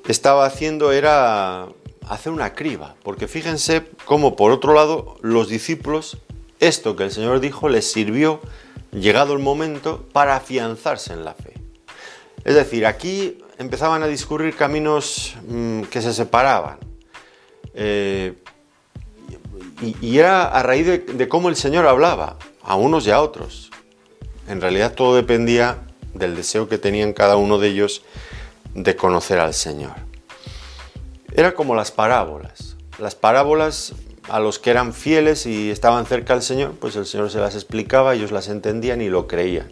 estaba haciendo era hacer una criba, porque fíjense cómo por otro lado los discípulos, esto que el Señor dijo les sirvió, llegado el momento, para afianzarse en la fe. Es decir, aquí empezaban a discurrir caminos mm, que se separaban. Eh, y, era a raíz de, cómo el Señor hablaba, a unos y a otros. En realidad todo dependía del deseo que tenían cada uno de ellos de conocer al Señor. Era como las parábolas. Las parábolas a los que eran fieles y estaban cerca al Señor, pues el Señor se las explicaba, ellos las entendían y lo creían.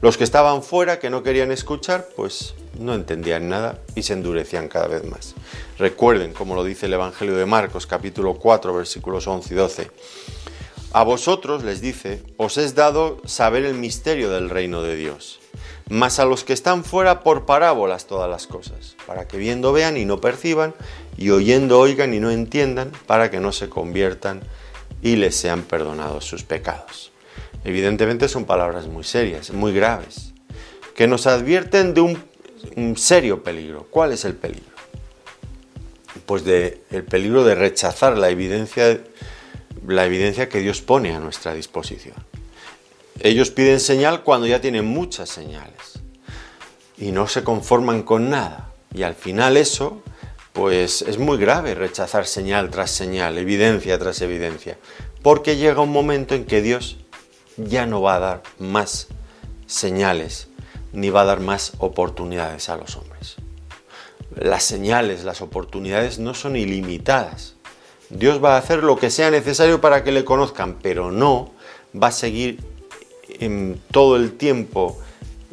Los que estaban fuera, que no querían escuchar, pues no entendían nada y se endurecían cada vez más. Recuerden, como lo dice el Evangelio de Marcos, capítulo 4, versículos 11 y 12. A vosotros, les dice, os es dado saber el misterio del reino de Dios, mas a los que están fuera por parábolas todas las cosas, para que viendo vean y no perciban, y oyendo oigan y no entiendan, para que no se conviertan y les sean perdonados sus pecados. Evidentemente son palabras muy serias, muy graves, que nos advierten de un serio peligro. ¿Cuál es el peligro? Pues de, el peligro de rechazar la evidencia, la evidencia que Dios pone a nuestra disposición. Ellos piden señal cuando ya tienen muchas señales y no se conforman con nada. Y al final eso, pues es muy grave rechazar señal tras señal, evidencia tras evidencia, porque llega un momento en que Dios ya no va a dar más señales ni va a dar más oportunidades a los hombres. Las señales, las oportunidades no son ilimitadas. Dios va a hacer lo que sea necesario para que le conozcan, pero no va a seguir en todo el tiempo,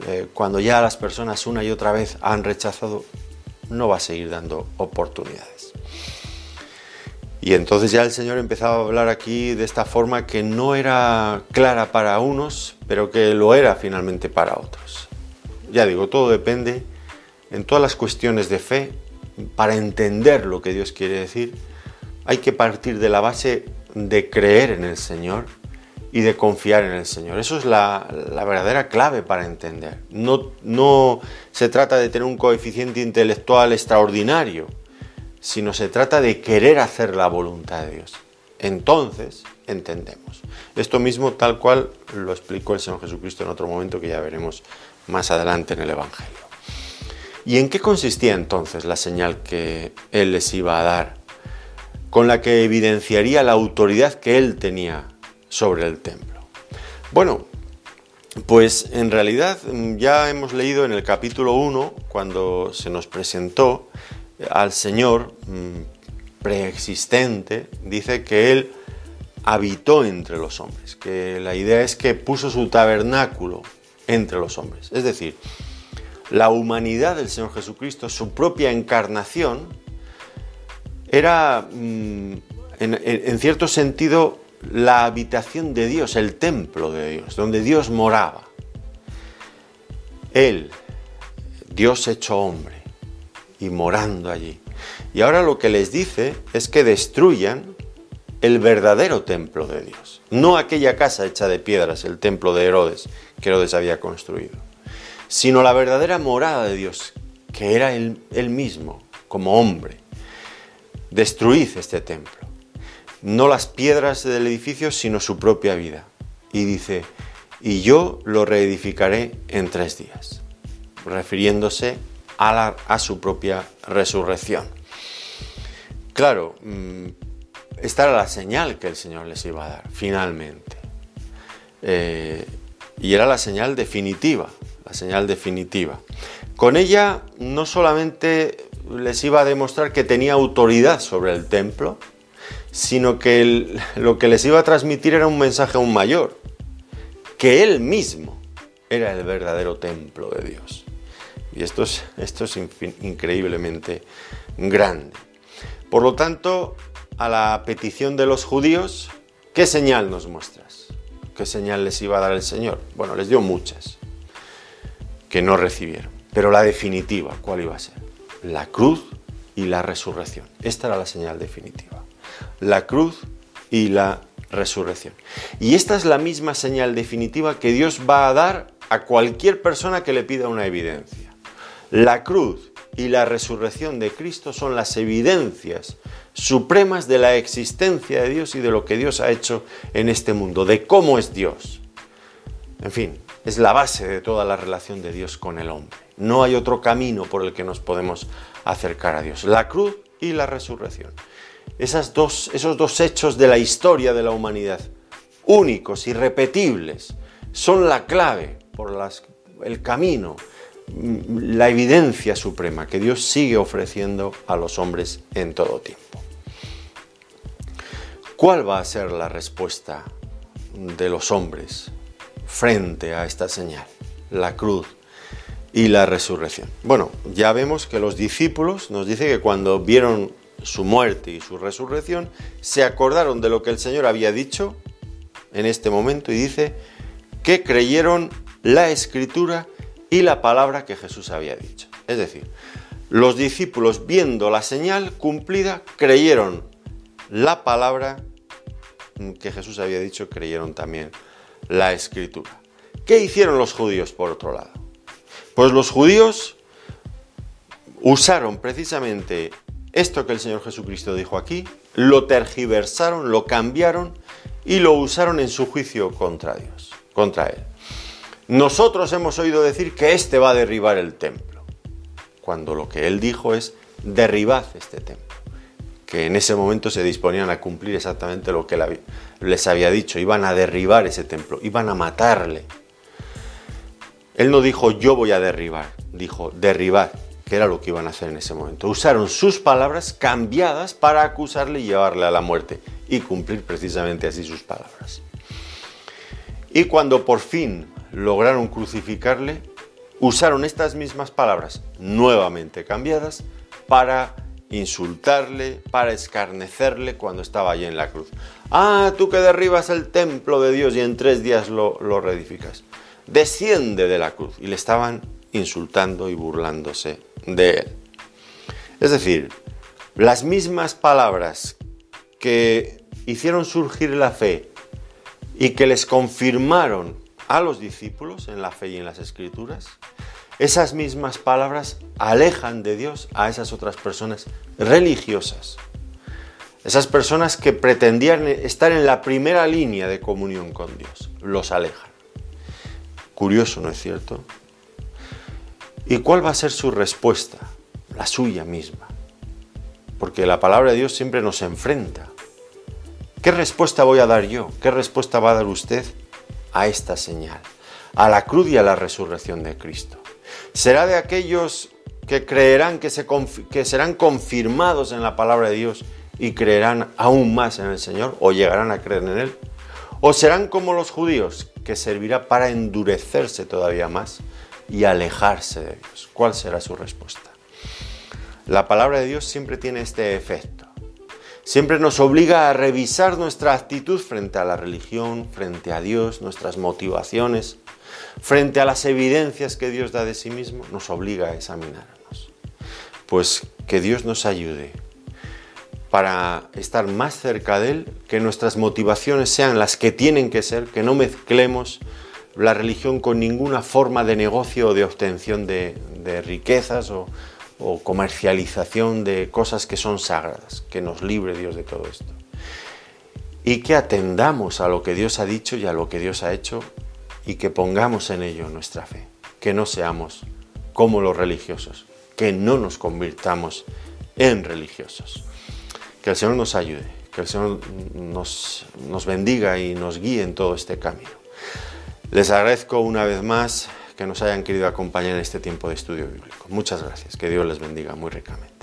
eh, cuando ya las personas una y otra vez han rechazado, no va a seguir dando oportunidades. Y entonces ya el Señor empezaba a hablar aquí de esta forma que no era clara para unos, pero que lo era finalmente para otros. Ya digo, todo depende en todas las cuestiones de fe. Para entender lo que Dios quiere decir, hay que partir de la base de creer en el Señor y de confiar en el Señor. Eso es la, verdadera clave para entender. No, no se trata de tener un coeficiente intelectual extraordinario, sino se trata de querer hacer la voluntad de Dios. Entonces entendemos. Esto mismo tal cual lo explicó el Señor Jesucristo en otro momento que ya veremos más adelante en el Evangelio. ¿Y en qué consistía entonces la señal que Él les iba a dar, con la que evidenciaría la autoridad que Él tenía sobre el templo? Bueno, pues en realidad mm, ya hemos leído en el capítulo 1, cuando se nos presentó al Señor mm, preexistente, dice que Él habitó entre los hombres, que la idea es que puso su tabernáculo entre los hombres. Es decir, la humanidad del Señor Jesucristo, su propia encarnación, era mm, en, cierto sentido la habitación de Dios, el templo de Dios, donde Dios moraba. Él, Dios hecho hombre, y morando allí. Y ahora lo que les dice es que destruyan el verdadero templo de Dios, no aquella casa hecha de piedras, el templo de Herodes, que Herodes había construido sino la verdadera morada de Dios, que era él, mismo, como hombre. Destruid este templo, no las piedras del edificio, sino su propia vida. Y dice, y yo lo reedificaré en tres días, refiriéndose a, su propia resurrección. Claro, mm, esta era la señal que el Señor les iba a dar, finalmente. Eh, y era la señal definitiva la señal definitiva. Con ella no solamente les iba a demostrar que tenía autoridad sobre el templo, sino que lo que les iba a transmitir era un mensaje aún mayor, que él mismo era el verdadero templo de Dios. Y esto es, increíblemente grande. Por lo tanto, a la petición de los judíos, ¿qué señal nos muestras? ¿Qué señal les iba a dar el Señor? Bueno, les dio muchas que no recibieron. Pero la definitiva, ¿cuál iba a ser? La cruz y la resurrección. Esta era la señal definitiva. La cruz y la resurrección. Y esta es la misma señal definitiva que Dios va a dar a cualquier persona que le pida una evidencia. La cruz y la resurrección de Cristo son las evidencias supremas de la existencia de Dios y de lo que Dios ha hecho en este mundo, de cómo es Dios. En fin, es la base de toda la relación de Dios con el hombre. No hay otro camino por el que nos podemos acercar a Dios. La cruz y la resurrección. Esas dos, esos dos hechos de la historia de la humanidad, únicos, irrepetibles, son la clave por las, el camino, la evidencia suprema que Dios sigue ofreciendo a los hombres en todo tiempo. ¿Cuál va a ser la respuesta de los hombres frente a esta señal, la cruz y la resurrección. Bueno, ya vemos que los discípulos nos dice que cuando vieron su muerte y su resurrección, se acordaron de lo que el Señor había dicho en este momento y dice que creyeron la escritura y la palabra que Jesús había dicho. Es decir, los discípulos viendo la señal cumplida, creyeron la palabra que Jesús había dicho, creyeron también la escritura. ¿Qué hicieron los judíos por otro lado? Pues los judíos usaron precisamente esto que el Señor Jesucristo dijo aquí, lo tergiversaron, lo cambiaron y lo usaron en su juicio contra Dios, contra Él. Nosotros hemos oído decir que éste va a derribar el templo, cuando lo que Él dijo es derribad este templo que en ese momento se disponían a cumplir exactamente lo que les había dicho, iban a derribar ese templo, iban a matarle. Él no dijo yo voy a derribar, dijo derribar, que era lo que iban a hacer en ese momento. Usaron sus palabras cambiadas para acusarle y llevarle a la muerte y cumplir precisamente así sus palabras. Y cuando por fin lograron crucificarle, usaron estas mismas palabras nuevamente cambiadas para insultarle, para escarnecerle cuando estaba allí en la cruz. Ah, tú que derribas el templo de Dios y en tres días lo, lo reedificas. Desciende de la cruz. Y le estaban insultando y burlándose de él. Es decir, las mismas palabras que hicieron surgir la fe y que les confirmaron a los discípulos en la fe y en las escrituras, esas mismas palabras alejan de Dios a esas otras personas religiosas. Esas personas que pretendían estar en la primera línea de comunión con Dios, los alejan. Curioso, ¿no es cierto? ¿Y cuál va a ser su respuesta? La suya misma. Porque la palabra de Dios siempre nos enfrenta. ¿Qué respuesta voy a dar yo? ¿Qué respuesta va a dar usted a esta señal? A la cruz y a la resurrección de Cristo. ¿Será de aquellos que creerán que, se que serán confirmados en la palabra de Dios y creerán aún más en el Señor o llegarán a creer en Él? ¿O serán como los judíos que servirá para endurecerse todavía más y alejarse de Dios? ¿Cuál será su respuesta? La palabra de Dios siempre tiene este efecto. Siempre nos obliga a revisar nuestra actitud frente a la religión, frente a Dios, nuestras motivaciones, frente a las evidencias que Dios da de sí mismo, nos obliga a examinarnos. Pues que Dios nos ayude para estar más cerca de Él, que nuestras motivaciones sean las que tienen que ser, que no mezclemos la religión con ninguna forma de negocio o de obtención de, riquezas o, comercialización de cosas que son sagradas, que nos libre Dios de todo esto. Y que atendamos a lo que Dios ha dicho y a lo que Dios ha hecho y que pongamos en ello nuestra fe, que no seamos como los religiosos, que no nos convirtamos en religiosos. Que el Señor nos ayude, que el Señor nos bendiga y nos guíe en todo este camino. Les agradezco una vez más que nos hayan querido acompañar en este tiempo de estudio bíblico. Muchas gracias, que Dios les bendiga muy ricamente.